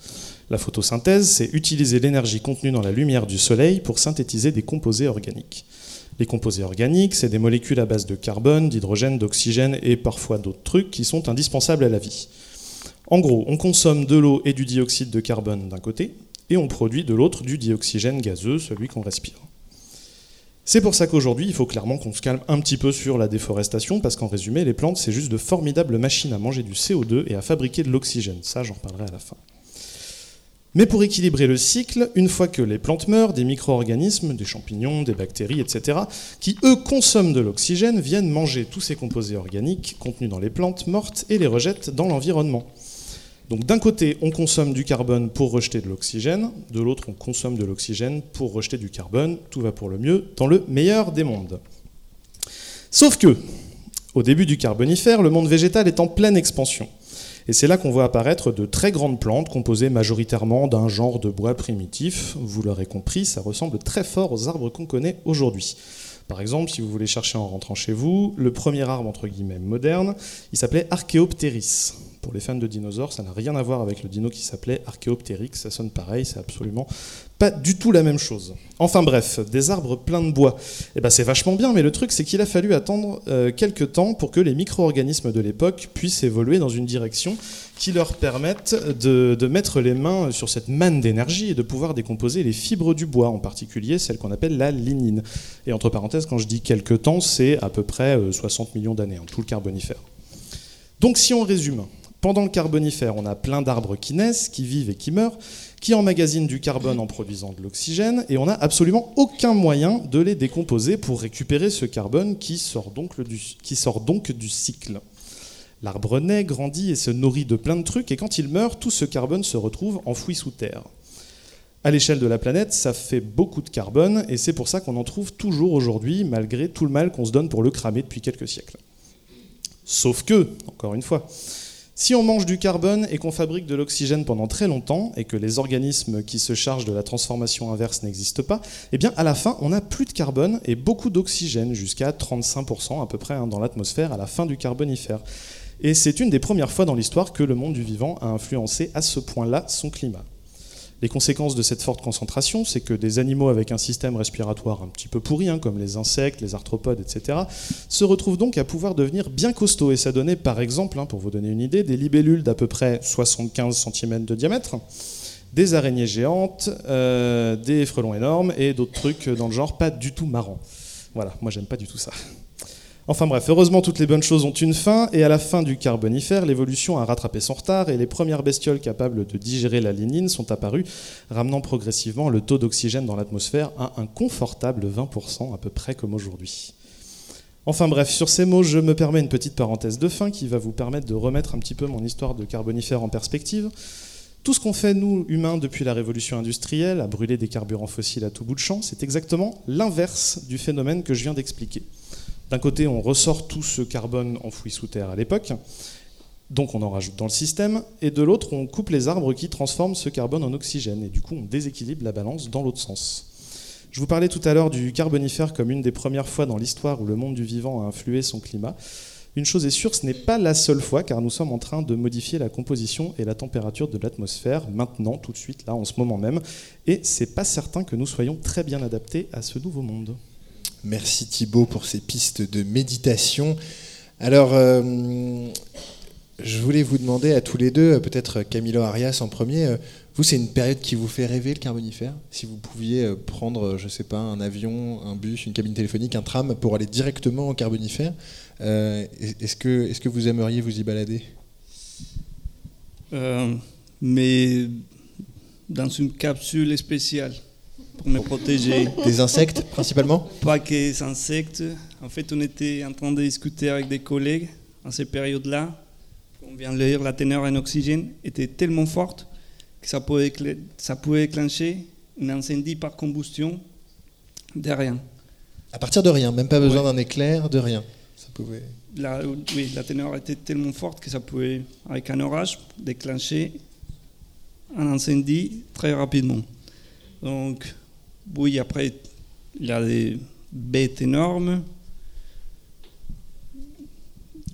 La photosynthèse, c'est utiliser l'énergie contenue dans la lumière du soleil pour synthétiser des composés organiques. Les composés organiques, c'est des molécules à base de carbone, d'hydrogène, d'oxygène et parfois d'autres trucs qui sont indispensables à la vie. En gros, on consomme de l'eau et du dioxyde de carbone d'un côté, et on produit de l'autre du dioxygène gazeux, celui qu'on respire. C'est pour ça qu'aujourd'hui, il faut clairement qu'on se calme un petit peu sur la déforestation, parce qu'en résumé, les plantes, c'est juste de formidables machines à manger du CO2 et à fabriquer de l'oxygène. Ça, j'en parlerai à la fin. Mais pour équilibrer le cycle, une fois que les plantes meurent, des micro-organismes, des champignons, des bactéries, etc., qui eux consomment de l'oxygène, viennent manger tous ces composés organiques contenus dans les plantes mortes et les rejettent dans l'environnement. Donc d'un côté, on consomme du carbone pour rejeter de l'oxygène, de l'autre, on consomme de l'oxygène pour rejeter du carbone. Tout va pour le mieux dans le meilleur des mondes. Sauf que, au début du Carbonifère, le monde végétal est en pleine expansion. Et c'est là qu'on voit apparaître de très grandes plantes composées majoritairement d'un genre de bois primitif. Vous l'aurez compris, ça ressemble très fort aux arbres qu'on connaît aujourd'hui. Par exemple, si vous voulez chercher en rentrant chez vous, le premier arbre entre guillemets moderne, il s'appelait Archaeopteris. Pour les fans de dinosaures, ça n'a rien à voir avec le dino qui s'appelait Archéoptérix, ça sonne pareil, c'est absolument pas du tout la même chose. Enfin bref, des arbres pleins de bois, eh ben c'est vachement bien, mais le truc c'est qu'il a fallu attendre euh, quelques temps pour que les micro-organismes de l'époque puissent évoluer dans une direction qui leur permette de, mettre les mains sur cette manne d'énergie et de pouvoir décomposer les fibres du bois, en particulier celle qu'on appelle la lignine. Et entre parenthèses, quand je dis quelques temps, c'est à peu près euh, 60 millions d'années, tout le carbonifère. Donc si on résume, pendant le carbonifère, on a plein d'arbres qui naissent, qui vivent et qui meurent, qui emmagasinent du carbone en produisant de l'oxygène, et on n'a absolument aucun moyen de les décomposer pour récupérer ce carbone qui sort donc, du cycle. L'arbre naît, grandit et se nourrit de plein de trucs, et quand il meurt, tout ce carbone se retrouve enfoui sous terre. À l'échelle de la planète, ça fait beaucoup de carbone, et c'est pour ça qu'on en trouve toujours aujourd'hui, malgré tout le mal qu'on se donne pour le cramer depuis quelques siècles. Sauf que, encore une fois, si on mange du carbone et qu'on fabrique de l'oxygène pendant très longtemps et que les organismes qui se chargent de la transformation inverse n'existent pas, eh bien à la fin on n'a plus de carbone et beaucoup d'oxygène, jusqu'à 35% à peu près hein, dans l'atmosphère à la fin du carbonifère. Et c'est une des premières fois dans l'histoire que le monde du vivant a influencé à ce point-là son climat. Les conséquences de cette forte concentration, c'est que des animaux avec un système respiratoire un petit peu pourri, hein, comme les insectes, les arthropodes, etc., se retrouvent donc à pouvoir devenir bien costauds. Et ça donnait par exemple, hein, pour vous donner une idée, des libellules d'à peu près 75 cm de diamètre, des araignées géantes, euh, des frelons énormes et d'autres trucs dans le genre pas du tout marrants. Voilà, moi j'aime pas du tout ça. Enfin bref, heureusement toutes les bonnes choses ont une fin, et à la fin du carbonifère, l'évolution a rattrapé son retard, et les premières bestioles capables de digérer la lignine sont apparues, ramenant progressivement le taux d'oxygène dans l'atmosphère à un confortable 20%, à peu près comme aujourd'hui. Enfin bref, sur ces mots, je me permets une petite parenthèse de fin qui va vous permettre de remettre un petit peu mon histoire de carbonifère en perspective. Tout ce qu'on fait, nous, humains, depuis la révolution industrielle, à brûler des carburants fossiles à tout bout de champ, c'est exactement l'inverse du phénomène que je viens d'expliquer. D'un côté, on ressort tout ce carbone enfoui sous terre à l'époque, donc on en rajoute dans le système, et de l'autre, on coupe les arbres qui transforment ce carbone en oxygène, et du coup, on déséquilibre la balance dans l'autre sens. Je vous parlais tout à l'heure du carbonifère comme une des premières fois dans l'histoire où le monde du vivant a influé son climat. Une chose est sûre, ce n'est pas la seule fois, car nous sommes en train de modifier la composition et la température de l'atmosphère, maintenant, tout de suite, là, en ce moment même, et c'est pas certain que nous soyons très bien adaptés à ce nouveau monde. Merci Thibaut pour ces pistes de méditation. Alors, euh, je voulais vous demander à tous les deux, peut-être Camilo Arias en premier, euh, vous, c'est une période qui vous fait rêver le carbonifère Si vous pouviez euh, prendre, je sais pas, un avion, un bus, une cabine téléphonique, un tram pour aller directement au carbonifère, euh, est-ce que, est que vous aimeriez vous y balader? Euh, mais dans une capsule spéciale pour me protéger. Des insectes principalement Pas que des insectes. En fait, on était en train de discuter avec des collègues en ces périodes-là. On vient de lire, la teneur en oxygène était tellement forte que ça pouvait, ça pouvait déclencher un incendie par combustion de rien. À partir de rien, même pas besoin Ouais. d'un éclair, de rien. Ça pouvait... La, oui, la teneur était tellement forte que ça pouvait, avec un orage, déclencher un incendie très rapidement. Donc, oui, après, il y a des bêtes énormes.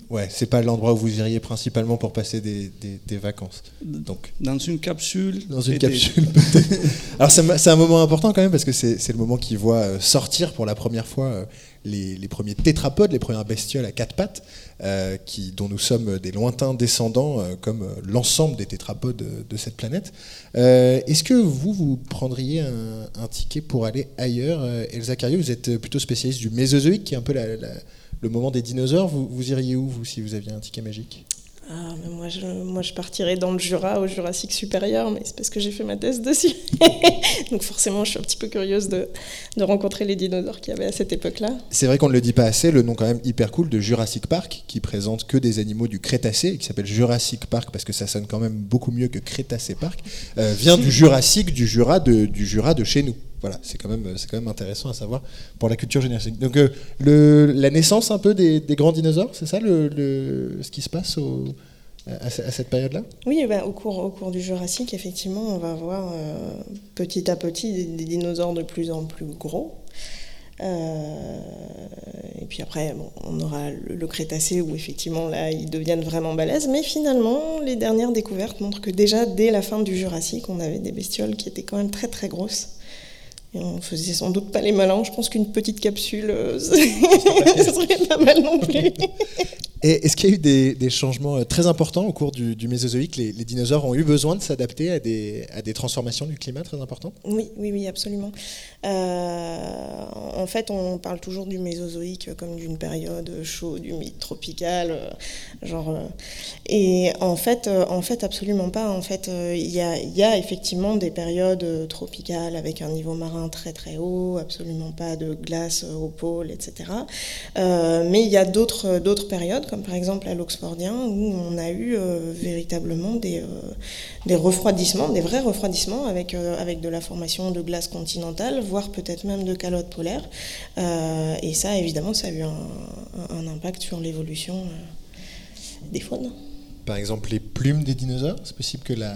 Ouais, c'est pas l'endroit où vous iriez principalement pour passer des, des- des vacances. Donc, Dans une capsule. dans une des- capsule. Alors c'est un- moment important quand même parce que c'est le moment qui voit euh, sortir pour la première fois euh, les, premiers tétrapodes, les premières bestioles à quatre pattes, euh, dont nous sommes des lointains descendants, euh, comme euh, l'ensemble des tétrapodes de, cette planète. Est-ce que vous, vous prendriez un, ticket pour aller ailleurs Elsa Cario, vous êtes plutôt spécialiste du Mésozoïque, qui est un peu le moment des dinosaures. Vous, vous iriez où, vous, si vous aviez un ticket magique? Ah, mais moi, je, moi, je partirais dans le Jura, au Jurassique supérieur, mais c'est parce que j'ai fait ma thèse dessus. Donc forcément, je suis un petit peu curieuse de, de rencontrer les dinosaures qu'il y avait à cette époque-là. C'est vrai qu'on ne le dit pas assez, le nom quand même hyper cool de Jurassic Park, qui présente que des animaux du Crétacé, et qui s'appelle Jurassic Park parce que ça sonne quand même beaucoup mieux que Crétacé Park, euh, vient du Jurassique, du Jura de, du Jura de chez nous. Voilà, c'est quand, même- c'est quand même intéressant à savoir pour la culture génétique. Donc euh, la naissance un peu des, grands dinosaures, c'est ça le, ce qui se passe à, cette période-là? Oui, bah, au, cours, au cours du Jurassique, effectivement, on va voir euh, petit à petit des, des dinosaures de plus en plus gros. Euh, et puis après, bon, on aura le, le Crétacé où effectivement là ils deviennent vraiment balèzes. Mais finalement, les dernières découvertes montrent que déjà dès la fin du Jurassique, on avait des bestioles qui étaient quand même très très grosses. Et on faisait sans doute pas les malins. Je pense qu'une petite capsule, euh, ce serait pas mal non plus. Et est-ce qu'il y a eu des, des changements euh, très importants au cours du, du Mésozoïque? Les, les dinosaures ont eu besoin de s'adapter à des, à des transformations du climat très importantes? Oui, oui, oui, absolument. Euh, en fait, on parle toujours du Mésozoïque comme d'une période chaude, humide, tropicale, euh, genre. euh, et en fait, en fait, absolument pas. En fait, il y, a, effectivement des périodes tropicales avec un niveau marin très très haut, absolument pas de glace au pôle, etc. Mais il y a d'autres d'autres périodes, comme par exemple à l'Oxfordien, où on a eu véritablement des, des refroidissements, des vrais refroidissements avec, avec de la formation de glace continentale, voire peut-être même de calottes polaires. Euh, et ça, évidemment, ça a eu un, impact sur l'évolution euh, des faunes. Par exemple, les plumes des dinosaures C'est possible que la,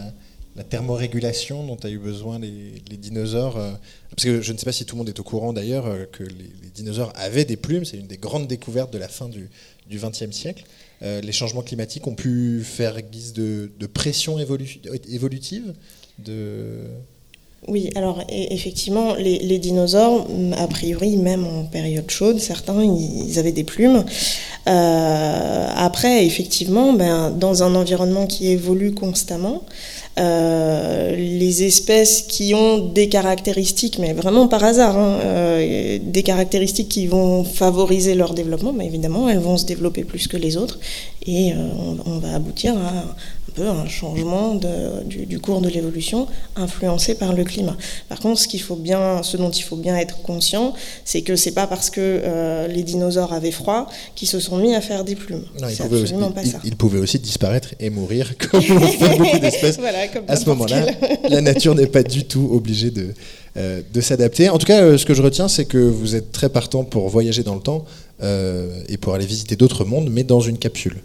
la thermorégulation dont a eu besoin les, dinosaures. euh, parce que je ne sais pas si tout le monde est au courant d'ailleurs que les, dinosaures avaient des plumes. C'est une des grandes découvertes de la fin du XXe siècle. Les changements climatiques ont pu faire guise de, pression évolu- évolutive de... Oui, alors e- effectivement, les, dinosaures, a priori, même en période chaude, certains, ils avaient des plumes. Euh, après, effectivement, ben, dans un environnement qui évolue constamment, euh, les espèces qui ont des caractéristiques, mais vraiment par hasard, hein, euh, des caractéristiques qui vont favoriser leur développement, ben, évidemment, elles vont se développer plus que les autres, et on, va aboutir à peu un changement de- du, du cours de l'évolution influencé par le climat. Par contre, ce, qu'il faut bien, ce dont il faut bien être conscient, c'est que c'est pas parce que euh, les dinosaures avaient froid qu'ils se sont mis à faire des plumes. Non, ils pouvaient, aussi, pas ils- ça. ils pouvaient aussi disparaître et mourir, comme l'ont fait beaucoup d'espèces. Voilà, à ce moment-là, la nature n'est pas du tout obligée de, euh, de s'adapter. En tout cas, euh, ce que je retiens, c'est que vous êtes très partant pour voyager dans le temps euh, et pour aller visiter d'autres mondes, mais dans une capsule.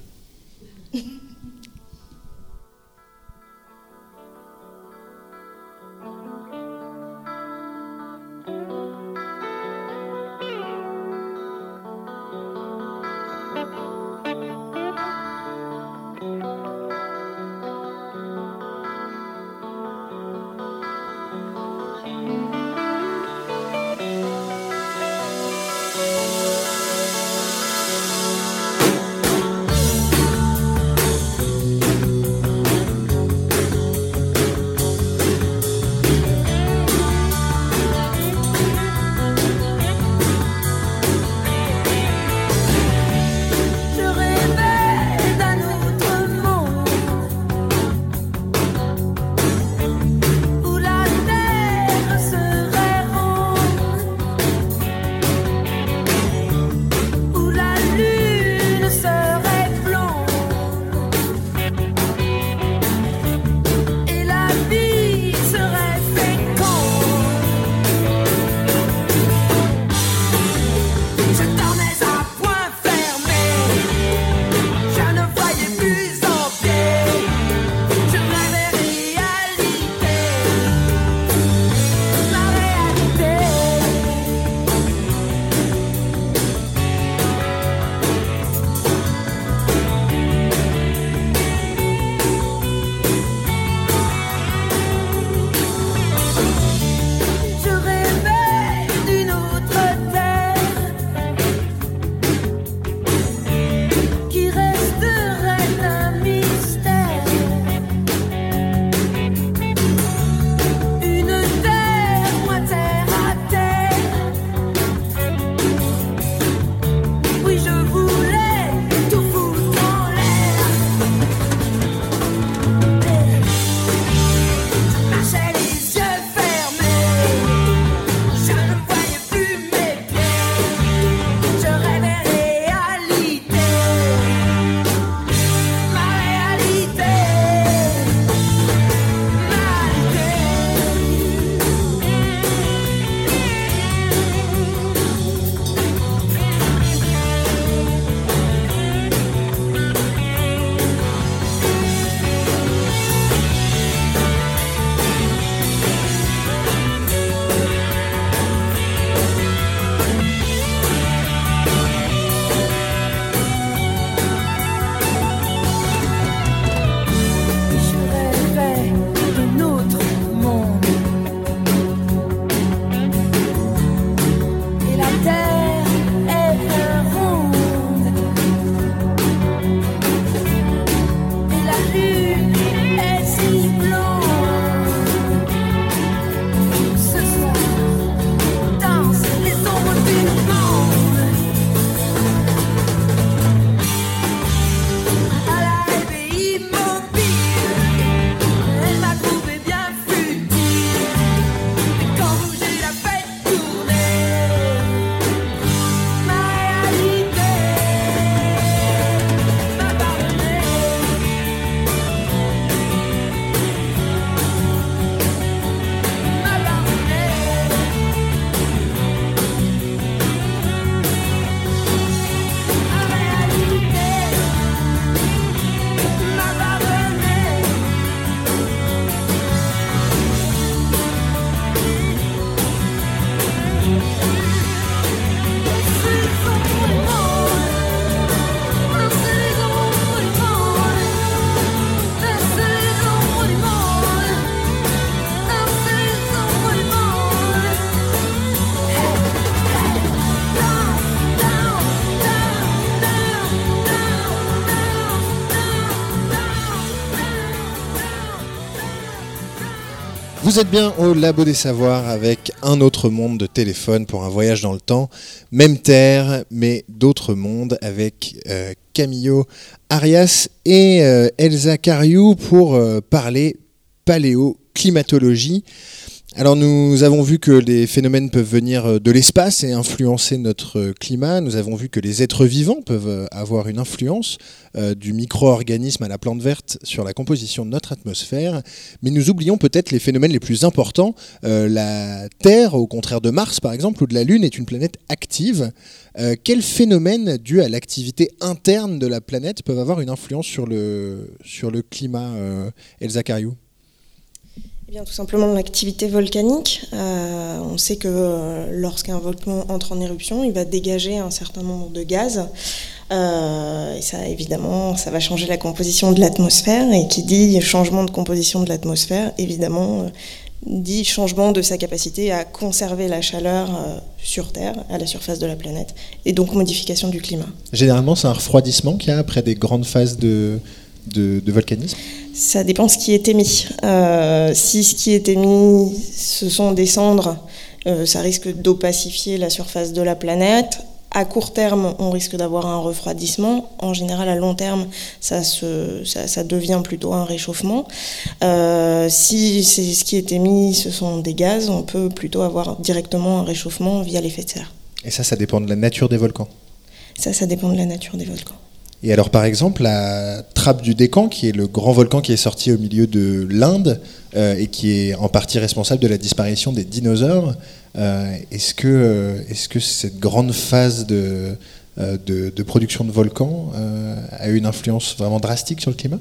Vous êtes bien au Labo des Savoirs avec un autre monde de téléphone pour un voyage dans le temps. Même terre, mais d'autres mondes avec euh, Camillo Arias et euh, Elsa Cariou pour euh, parler paléoclimatologie. Alors nous avons vu que les phénomènes peuvent venir euh, de l'espace et influencer notre euh, climat. Nous avons vu que les êtres vivants peuvent euh, avoir une influence du micro-organisme à la plante verte sur la composition de notre atmosphère. Mais nous oublions peut-être les phénomènes les plus importants. La Terre, au contraire de Mars par exemple, ou de la Lune, est une planète active. Quels phénomènes dus à l'activité interne de la planète peuvent avoir une influence sur le, sur le climat, Elsa Cariou bien, tout simplement l'activité volcanique. Euh, on sait que euh, lorsqu'un volcan entre en éruption, il va dégager un certain nombre de gaz. Euh, et ça, évidemment, ça va changer la composition de l'atmosphère. Et qui dit changement de composition de l'atmosphère, évidemment, dit changement de sa capacité à conserver la chaleur sur Terre, à la surface de la planète, et donc modification du climat. Généralement, c'est un refroidissement qu'il y a après des grandes phases de, de volcanisme? Ça dépend ce qui est émis. Euh, si ce qui est émis, ce sont des cendres, euh, ça risque d'opacifier la surface de la planète. À court terme, on risque d'avoir un refroidissement. En général, à long terme, ça, se, ça, ça devient plutôt un réchauffement. Euh, si c'est ce qui est émis, ce sont des gaz, on peut plutôt avoir directement un réchauffement via l'effet de serre. Et ça, ça dépend de la nature des volcans. Ça, ça dépend de la nature des volcans. Et alors, par exemple, la trappe du Décan, qui est le grand volcan qui est sorti au milieu de l'Inde euh, et qui est en partie responsable de la disparition des dinosaures, euh, est-ce que, euh, est que cette grande phase de, de, production de volcans a eu une influence vraiment drastique sur le climat?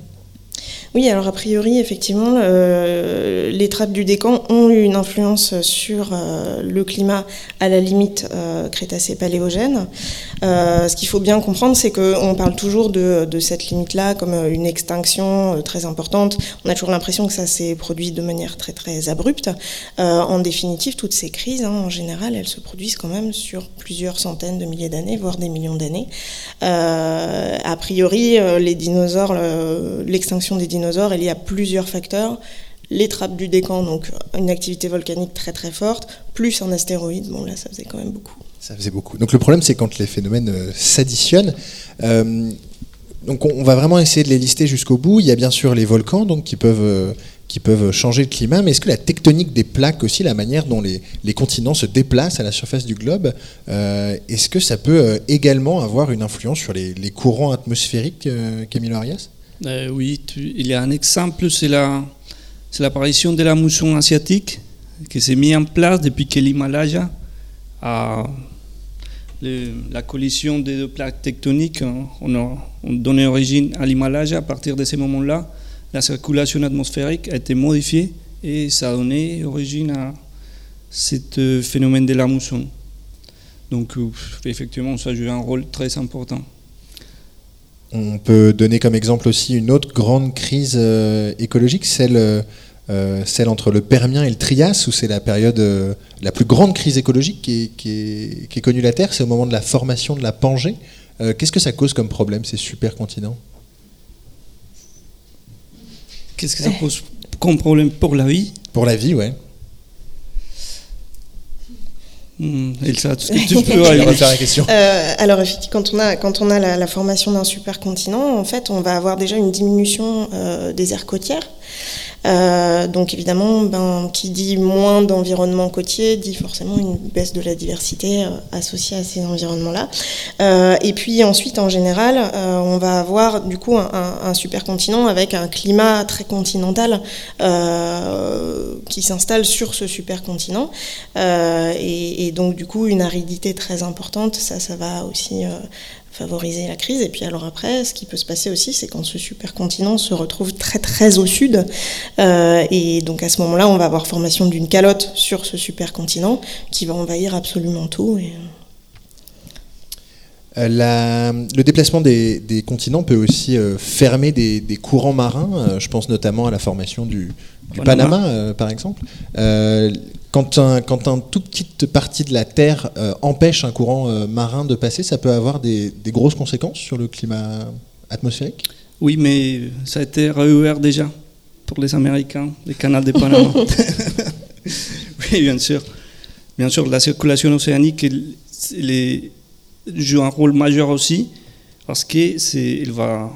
Oui, alors a priori, effectivement, euh, les trappes du Décan ont eu une influence sur euh, le climat à la limite euh, crétacé-paléogène. Ce qu'il faut bien comprendre, c'est qu'on parle toujours de, cette limite-là comme une extinction très importante. On a toujours l'impression que ça s'est produit de manière très très abrupte. En définitive, toutes ces crises, hein, en général, elles se produisent quand même sur plusieurs centaines de milliers d'années, voire des millions d'années. A priori, les dinosaures, le- des dinosaures, il y a plusieurs facteurs. Les trappes du Décan, donc une activité volcanique très très forte, plus un astéroïde, bon là ça faisait quand même beaucoup. Ça faisait beaucoup. Donc le problème, c'est quand les phénomènes euh, s'additionnent. Euh, donc on, va vraiment essayer de les lister jusqu'au bout. Il y a bien sûr les volcans donc, qui, peuvent, euh, qui peuvent changer le climat, mais est-ce que la tectonique des plaques aussi, la manière dont les, les continents se déplacent à la surface du globe, est-ce que ça peut également avoir une influence sur les, les courants atmosphériques, euh, Camilo Arias? Euh, oui, tu- il y a un exemple, c'est la, c'est l'apparition de la mousson asiatique qui s'est mise en place depuis que l'Himalaya a la collision des deux plaques tectoniques euh, on a, on donné origine à l'Himalaya. À partir de ce moment-là, la circulation atmosphérique a été modifiée et ça a donné origine à ce euh, phénomène de la mousson. Donc, euh, effectivement, ça joue un rôle très important. On peut donner comme exemple aussi une autre grande crise euh, écologique, celle, euh, euh, celle entre le Permien et le Trias, où c'est la période, la plus grande crise écologique qui est, qui est- qui est connue la Terre, c'est au moment de la formation de la Pangée. Qu'est-ce que ça cause comme problème, ces supercontinents? Qu'est-ce que ça pose comme problème pour la vie? Pour la vie, ouais. Hmm, Elsa, tout ce que tu peux refaire la question. Euh, alors effectivement, quand on a, quand on a la, la formation d'un supercontinent, en fait, on va avoir déjà une diminution euh, des aires côtières. Euh, donc évidemment, ben, qui dit moins d'environnement côtier dit forcément une baisse de la diversité euh, associée à ces environnements-là. Euh, et puis ensuite, en général, on va avoir du coup un, supercontinent avec un climat très continental qui s'installe sur ce supercontinent. Et, et donc du coup, une aridité très importante, ça, ça va aussi favoriser la crise. Et puis alors après, ce qui peut se passer aussi, c'est quand ce supercontinent se retrouve très très au sud. Euh, et donc à ce moment-là, on va avoir formation d'une calotte sur ce supercontinent qui va envahir absolument tout. Euh, le déplacement des, continents peut aussi euh, fermer des, courants marins. Je pense notamment à la formation du, du Panama. Panama, euh, par exemple. Euh, quand, un, quand un tout petite partie de la Terre euh, empêche un courant euh, marin de passer, ça peut avoir des, des grosses conséquences sur le climat atmosphérique? Oui, mais ça a été réouvert déjà pour les Américains, le canal de Panama. oui, bien sûr. Bien sûr, la circulation océanique elle, elle joue un rôle majeur aussi parce qu'il va,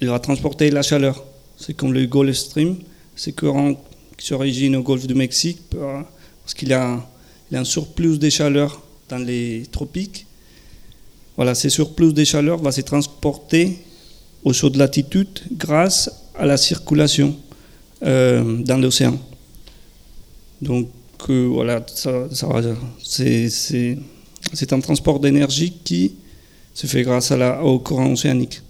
il va transporter la chaleur. C'est comme le Gulf Stream, ce courant qui s'origine au Golfe du Mexique euh, parce qu'il y a, un surplus de chaleur dans les tropiques. Voilà, ce surplus de chaleur va se transporter au saut de latitude grâce à la circulation euh, dans l'océan. Donc euh, voilà, c'est, c'est- c'est un transport d'énergie qui se fait grâce au courant océanique.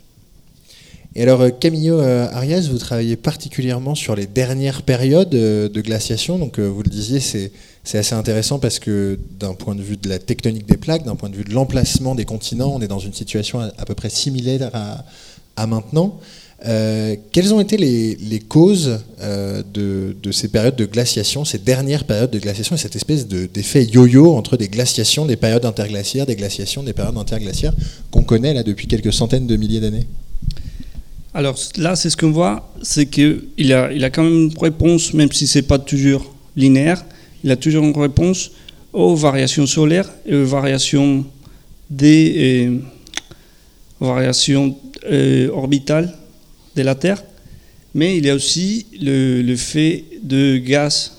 Et alors, euh, Camillo euh, Arias, vous travaillez particulièrement sur les dernières périodes euh, de glaciation. Donc, vous le disiez, c'est assez intéressant parce que d'un point de vue de la tectonique des plaques, d'un point de vue de l'emplacement des continents, on est dans une situation à, peu près similaire à, maintenant. Quelles ont été les, causes de, ces périodes de glaciation, ces dernières périodes de glaciation et cette espèce de- d'effet yo-yo entre des glaciations, des périodes interglaciaires, des glaciations, des périodes interglaciaires qu'on connaît là depuis quelques centaines de milliers d'années? Alors là, c'est ce qu'on voit, c'est qu'il a, il a quand même une réponse, même si ce n'est pas toujours linéaire, il a toujours une réponse aux variations solaires et aux variations, des, euh, variations euh, orbitales de la Terre. Mais il y a aussi le, fait de gaz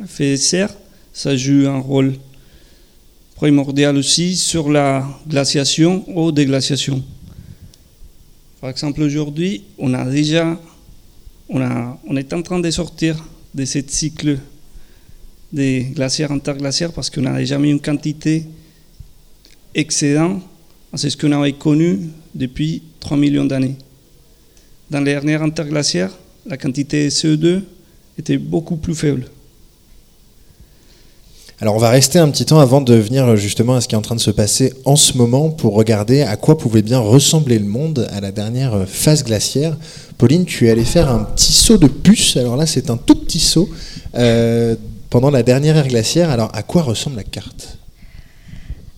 à effet de serre, ça joue un rôle primordial aussi sur la glaciation ou déglaciation. Par exemple, aujourd'hui, on a déjà, est en train de sortir de ce cycle des glaciaires interglaciaires parce qu'on a déjà mis une quantité excédent à ce qu'on avait connu depuis 3 millions d'années. Dans les dernières interglaciaires, la quantité de CO2 était beaucoup plus faible. Alors on va rester un petit temps avant de venir justement à ce qui est en train de se passer en ce moment pour regarder à quoi pouvait bien ressembler le monde à la dernière phase glaciaire. Pauline, tu es allée faire un petit saut de puce. Alors là, c'est un tout petit saut euh, pendant la dernière ère glaciaire. Alors à quoi ressemble la carte?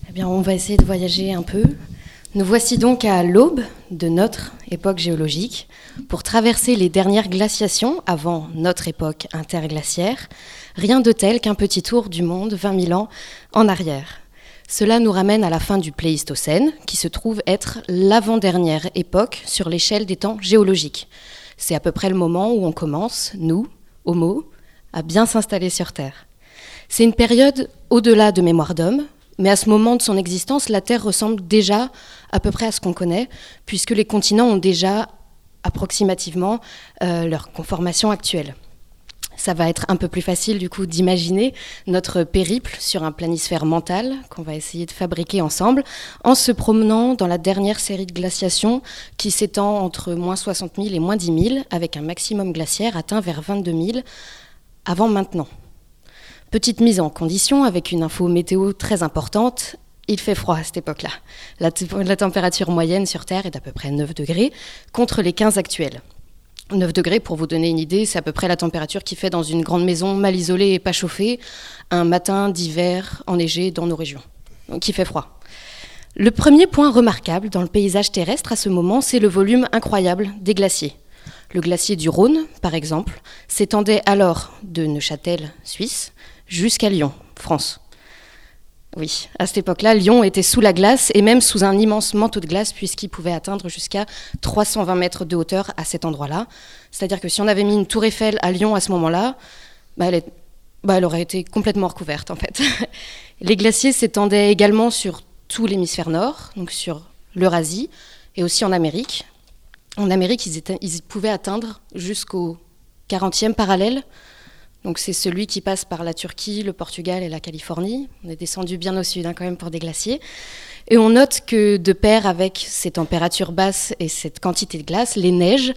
Eh bien, on va essayer de voyager un peu. Nous voici donc à l'aube de notre époque géologique pour traverser les dernières glaciations avant notre époque interglaciaire. Rien de tel qu'un petit tour du monde 20 000 ans en arrière. Cela nous ramène à la fin du Pléistocène, qui se trouve être l'avant-dernière époque sur l'échelle des temps géologiques. C'est à peu près le moment où on commence, nous, Homo, à bien s'installer sur Terre. C'est une période au-delà de mémoire d'homme, mais à ce moment de son existence, la Terre ressemble déjà à peu près à ce qu'on connaît, puisque les continents ont déjà approximativement euh, leur conformation actuelle. Ça va être un peu plus facile du coup d'imaginer notre périple sur un planisphère mental qu'on va essayer de fabriquer ensemble en se promenant dans la dernière série de glaciations qui s'étend entre moins 60 000 et moins 10 000 avec un maximum glaciaire atteint vers 22 000 avant maintenant. Petite mise en condition avec une info météo très importante. Il fait froid à cette époque-là. La, température moyenne sur Terre est d'à peu près 9 degrés contre les 15 actuels. 9 degrés, pour vous donner une idée, c'est à peu près la température qui fait dans une grande maison mal isolée et pas chauffée un matin d'hiver enneigé dans nos régions. Donc il fait froid. Le premier point remarquable dans le paysage terrestre à ce moment, c'est le volume incroyable des glaciers. Le glacier du Rhône, par exemple, s'étendait alors de Neuchâtel, Suisse, jusqu'à Lyon, France. Oui, à cette époque-là, Lyon était sous la glace et même sous un immense manteau de glace puisqu'il pouvait atteindre jusqu'à 320 mètres de hauteur à cet endroit-là. C'est-à-dire que si on avait mis une tour Eiffel à Lyon à ce moment-là, bah elle, bah aurait été complètement recouverte en fait. Les glaciers s'étendaient également sur tout l'hémisphère nord, donc sur l'Eurasie et aussi en Amérique. En Amérique, ils, ils pouvaient atteindre jusqu'au 40e parallèle donc c'est celui qui passe par la Turquie, le Portugal et la Californie. On est descendu bien au sud hein, quand même pour des glaciers. Et on note que de pair avec ces températures basses et cette quantité de glace, les neiges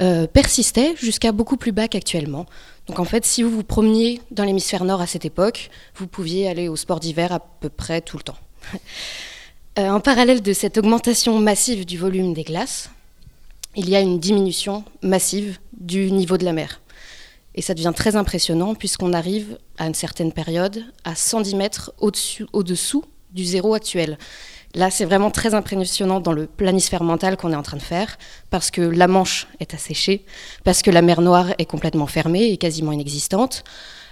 euh, persistaient jusqu'à beaucoup plus bas qu'actuellement. Donc en fait, si vous vous promeniez dans l'hémisphère nord à cette époque, vous pouviez aller au sport d'hiver à peu près tout le temps. euh, en parallèle de cette augmentation massive du volume des glaces, il y a une diminution massive du niveau de la mer. Et ça devient très impressionnant puisqu'on arrive à une certaine période à 110 mètres au-dessous, du zéro actuel, Là, c'est vraiment très impressionnant dans le planisphère mental qu'on est en train de faire, parce que la Manche est asséchée, parce que la mer Noire est complètement fermée et quasiment inexistante.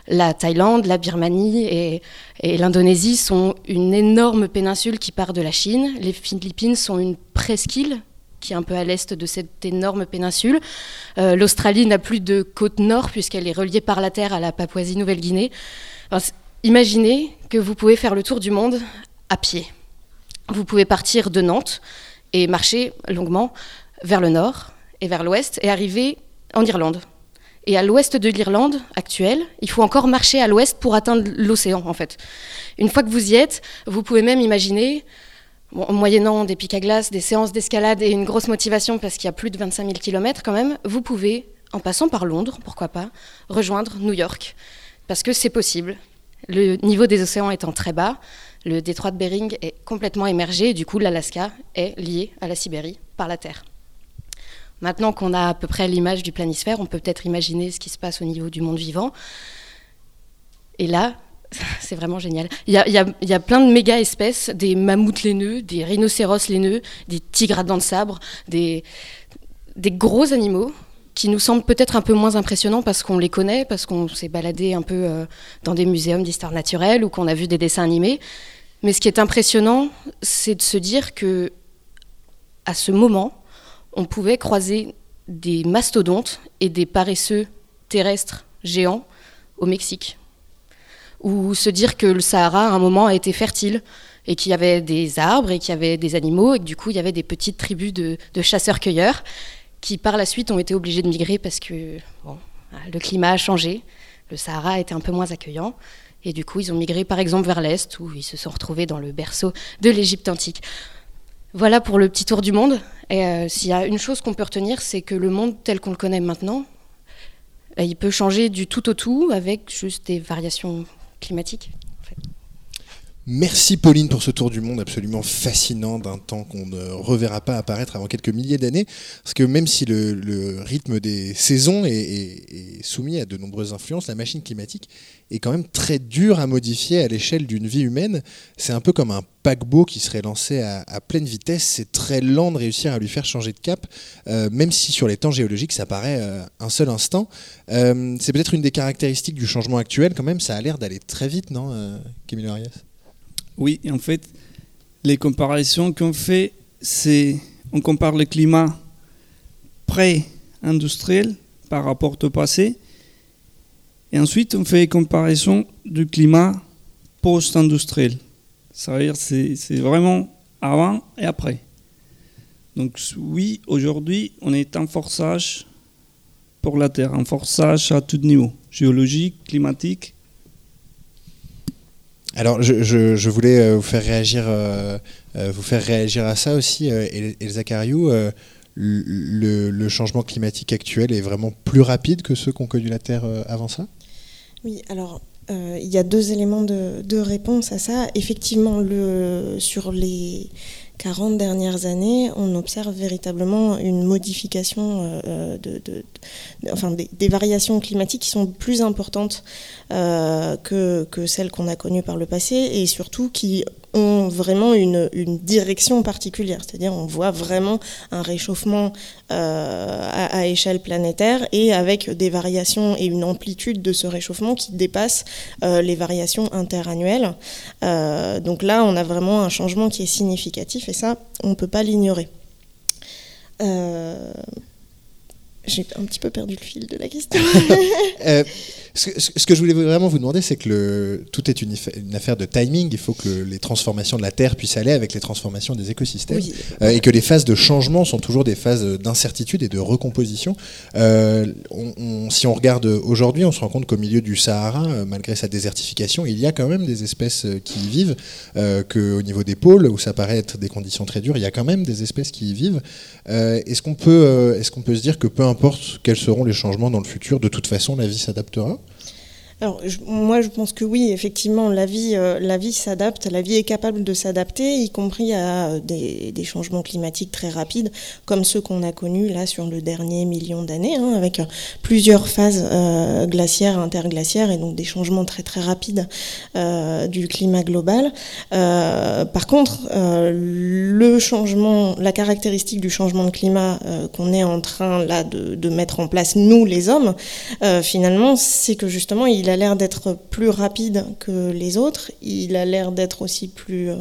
La Thaïlande, la Birmanie et, et l'Indonésie sont une énorme péninsule qui part de la Chine. Les Philippines sont une presqu'île qui est un peu à l'est de cette énorme péninsule. Euh, L'Australie n'a plus de côte nord puisqu'elle est reliée par la terre à la Papouasie-Nouvelle-Guinée. Imaginez que vous pouvez faire le tour du monde à pied. Vous pouvez partir de Nantes et marcher longuement vers le nord et vers l'ouest et arriver en Irlande. Et à l'ouest de l'Irlande actuelle, il faut encore marcher à l'ouest pour atteindre l'océan en fait. Une fois que vous y êtes, vous pouvez même imaginer En moyennant des pics à glace, des séances d'escalade et une grosse motivation parce qu'il y a plus de 25 000 km quand même, vous pouvez, en passant par Londres, pourquoi pas, rejoindre New York. Parce que c'est possible. Le niveau des océans étant très bas, le détroit de Bering est complètement émergé et du coup l'Alaska est lié à la Sibérie par la Terre. Maintenant qu'on a à peu près l'image du planisphère, on peut peut-être imaginer ce qui se passe au niveau du monde vivant. Et là, c'est vraiment génial. Il y, a, plein de méga espèces, des mammouths laineux, des rhinocéros laineux, des tigres à dents de sabre, des, des gros animaux qui nous semblent peut-être un peu moins impressionnants parce qu'on les connaît, parce qu'on s'est baladé un peu euh, dans des muséums d'histoire naturelle ou qu'on a vu des dessins animés. Mais ce qui est impressionnant, c'est de se dire que à ce moment, on pouvait croiser des mastodontes et des paresseux terrestres géants au Mexique ou se dire que le Sahara à un moment a été fertile et qu'il y avait des arbres et qu'il y avait des animaux et que du coup il y avait des petites tribus de, chasseurs-cueilleurs qui par la suite ont été obligés de migrer parce que bon, le climat a changé, le Sahara était un peu moins accueillant et du coup ils ont migré par exemple vers l'est où ils se sont retrouvés dans le berceau de l'Égypte antique. Voilà pour le petit tour du monde. Et euh, s'il y a une chose qu'on peut retenir, c'est que le monde tel qu'on le connaît maintenant, il peut changer du tout au tout avec juste des variations Merci Pauline pour ce tour du monde absolument fascinant d'un temps qu'on ne reverra pas apparaître avant quelques milliers d'années. Parce que même si le, rythme des saisons est, soumis à de nombreuses influences, la machine climatique est quand même très dure à modifier à l'échelle d'une vie humaine. C'est un peu comme un paquebot qui serait lancé à, pleine vitesse. C'est très lent de réussir à lui faire changer de cap, euh, même si sur les temps géologiques ça paraît euh, un seul instant. Euh, c'est peut-être une des caractéristiques du changement actuel quand même. Ça a l'air d'aller très vite, non, Camille Arias? Oui, en fait, les comparaisons qu'on fait, c'est on compare le climat pré-industriel par rapport au passé, et ensuite on fait une comparaison du climat post-industriel. Ça veut dire c'est vraiment avant et après. Donc oui, aujourd'hui, on est en forçage pour la Terre, en forçage à tout niveau, géologique, climatique alors, je, voulais vous faire réagir, euh, vous faire réagir à ça aussi, euh, Elsa Cariou. Euh, le, changement climatique actuel est vraiment plus rapide que ceux qu'ont connu la Terre avant ça? Oui, alors il y a deux éléments de, réponse à ça. Effectivement, sur les 40 dernières années, on observe véritablement une modification euh, enfin des, variations climatiques qui sont plus importantes euh, que, celles qu'on a connues par le passé et surtout qui vraiment une, direction particulière. C'est-à-dire on voit vraiment un réchauffement euh, à, à, échelle planétaire et avec des variations et une amplitude de ce réchauffement qui dépasse euh, les variations interannuelles. Euh, donc là, on a vraiment un changement qui est significatif et ça, on ne peut pas l'ignorer. J'ai un petit peu perdu le fil de la question. euh, ce, que, ce, que, je voulais vraiment vous demander, c'est que le, tout est une, une, affaire de timing. Il faut que les transformations de la Terre puissent aller avec les transformations des écosystèmes. Oui. Euh, et que les phases de changement sont toujours des phases d'incertitude et de recomposition. Euh, on, on, si on regarde aujourd'hui, on se rend compte qu'au milieu du Sahara, malgré sa désertification, il y a quand même des espèces qui y vivent. Qu'au niveau des pôles, où ça paraît être des conditions très dures, il y a quand même des espèces qui y vivent. Est-ce qu'on peut, est qu'on peut se dire que peu importe quels seront les changements dans le futur, de toute façon, la vie s'adaptera Alors, moi, je pense que oui, effectivement, la vie, euh, la vie s'adapte, la vie est capable de s'adapter, y compris à euh, des, changements climatiques très rapides, comme ceux qu'on a connus là sur le dernier million d'années, hein, avec euh, plusieurs phases glaciaires, interglaciaires, et donc des changements très très rapides du climat global. Par contre, le changement, la caractéristique du changement de climat qu'on est en train là de, de mettre en place, nous les hommes, finalement, c'est que justement, il a l'air d'être plus rapide que les autres. Il a l'air d'être aussi plus, euh,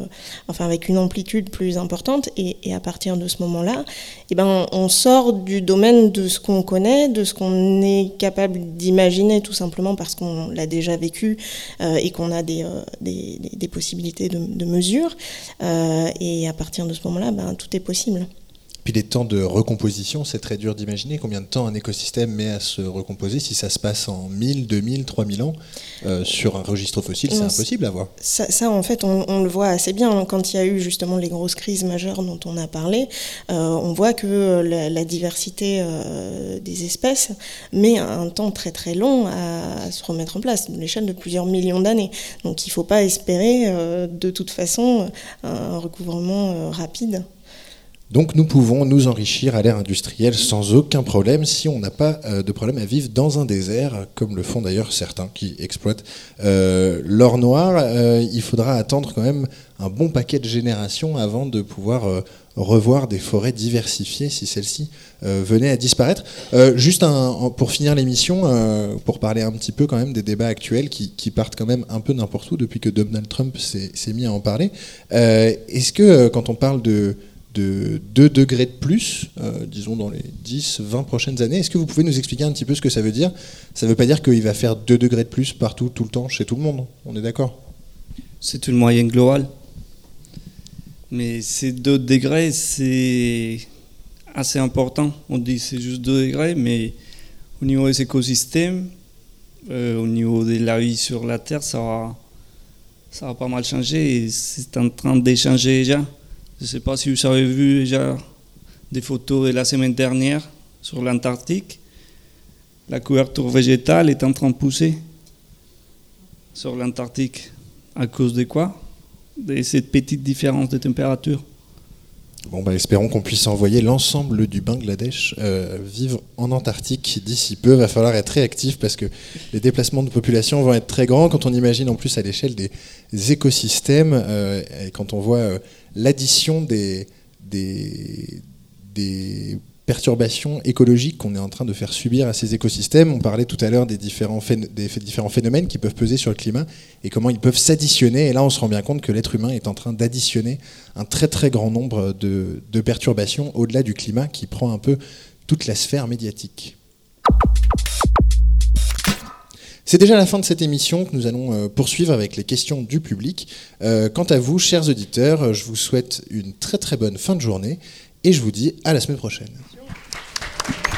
enfin, avec une amplitude plus importante. Et, à partir de ce moment-là, eh ben, on sort du domaine de ce qu'on connaît, de ce qu'on est capable d'imaginer, tout simplement parce qu'on l'a déjà vécu euh, et qu'on a des, euh, des, des- possibilités de, de mesure. Et à partir de ce moment-là, ben, tout est possible. Puis les temps de recomposition, c'est très dur d'imaginer combien de temps un écosystème met à se recomposer. Si ça se passe en 1000, 2000, 3000 ans, euh, sur un registre fossile, c'est impossible à voir. Ça, ça, en fait, on, on le voit assez bien hein, quand il y a eu justement les grosses crises majeures dont on a parlé. euh, on voit que la, la diversité euh, des espèces met un temps très très long à, à se remettre en place, l'échelle de plusieurs millions d'années. Donc il ne faut pas espérer de toute façon un recouvrement rapide. Donc nous pouvons nous enrichir à l'ère industrielle sans aucun problème si on n'a pas euh, de problème à vivre dans un désert, comme le font d'ailleurs certains qui exploitent euh, l'or noir. Euh, il faudra attendre quand même un bon paquet de générations avant de pouvoir revoir des forêts diversifiées si celles-ci venaient à disparaître. Juste pour finir l'émission, pour parler un petit peu quand même des débats actuels qui, partent quand même un peu n'importe où depuis que Donald Trump s'est mis à en parler. Est-ce que quand on parle de de 2 degrés de plus, euh, disons dans les 10, 20 prochaines années. Est-ce que vous pouvez nous expliquer un petit peu ce que ça veut dire? Ça ne veut pas dire qu'il va faire 2 degrés de plus partout, tout le temps, chez tout le monde. On est d'accord? C'est une moyenne globale. Mais ces 2 degrés, c'est assez important. On dit c'est juste 2 degrés, mais au niveau des écosystèmes, euh, au niveau de la vie sur la Terre, ça va, ça va pas mal changer et c'est en train d'échanger déjà. Je ne sais pas si vous avez vu déjà des photos de la semaine dernière sur l'Antarctique. La couverture végétale est en train de pousser sur l'Antarctique. À cause de quoi? De cette petite différence de température. Bon, bah, espérons qu'on puisse envoyer l'ensemble du Bangladesh euh, vivre en Antarctique d'ici peu. Va falloir être réactif parce que les déplacements de population vont être très grands. Quand on imagine en plus à l'échelle des écosystèmes euh, et quand on voit euh, l'addition des perturbations écologiques qu'on est en train de faire subir à ces écosystèmes. On parlait tout à l'heure des différents, phénomènes qui peuvent peser sur le climat et comment ils peuvent s'additionner. Et là, on se rend bien compte que l'être humain est en train d'additionner un très très grand nombre de, de perturbations au-delà du climat qui prend un peu toute la sphère médiatique. C'est déjà la fin de cette émission que nous allons euh, poursuivre avec les questions du public. Euh, quant à vous, chers auditeurs, je vous souhaite une très très bonne fin de journée et je vous dis à la semaine prochaine. Thank you.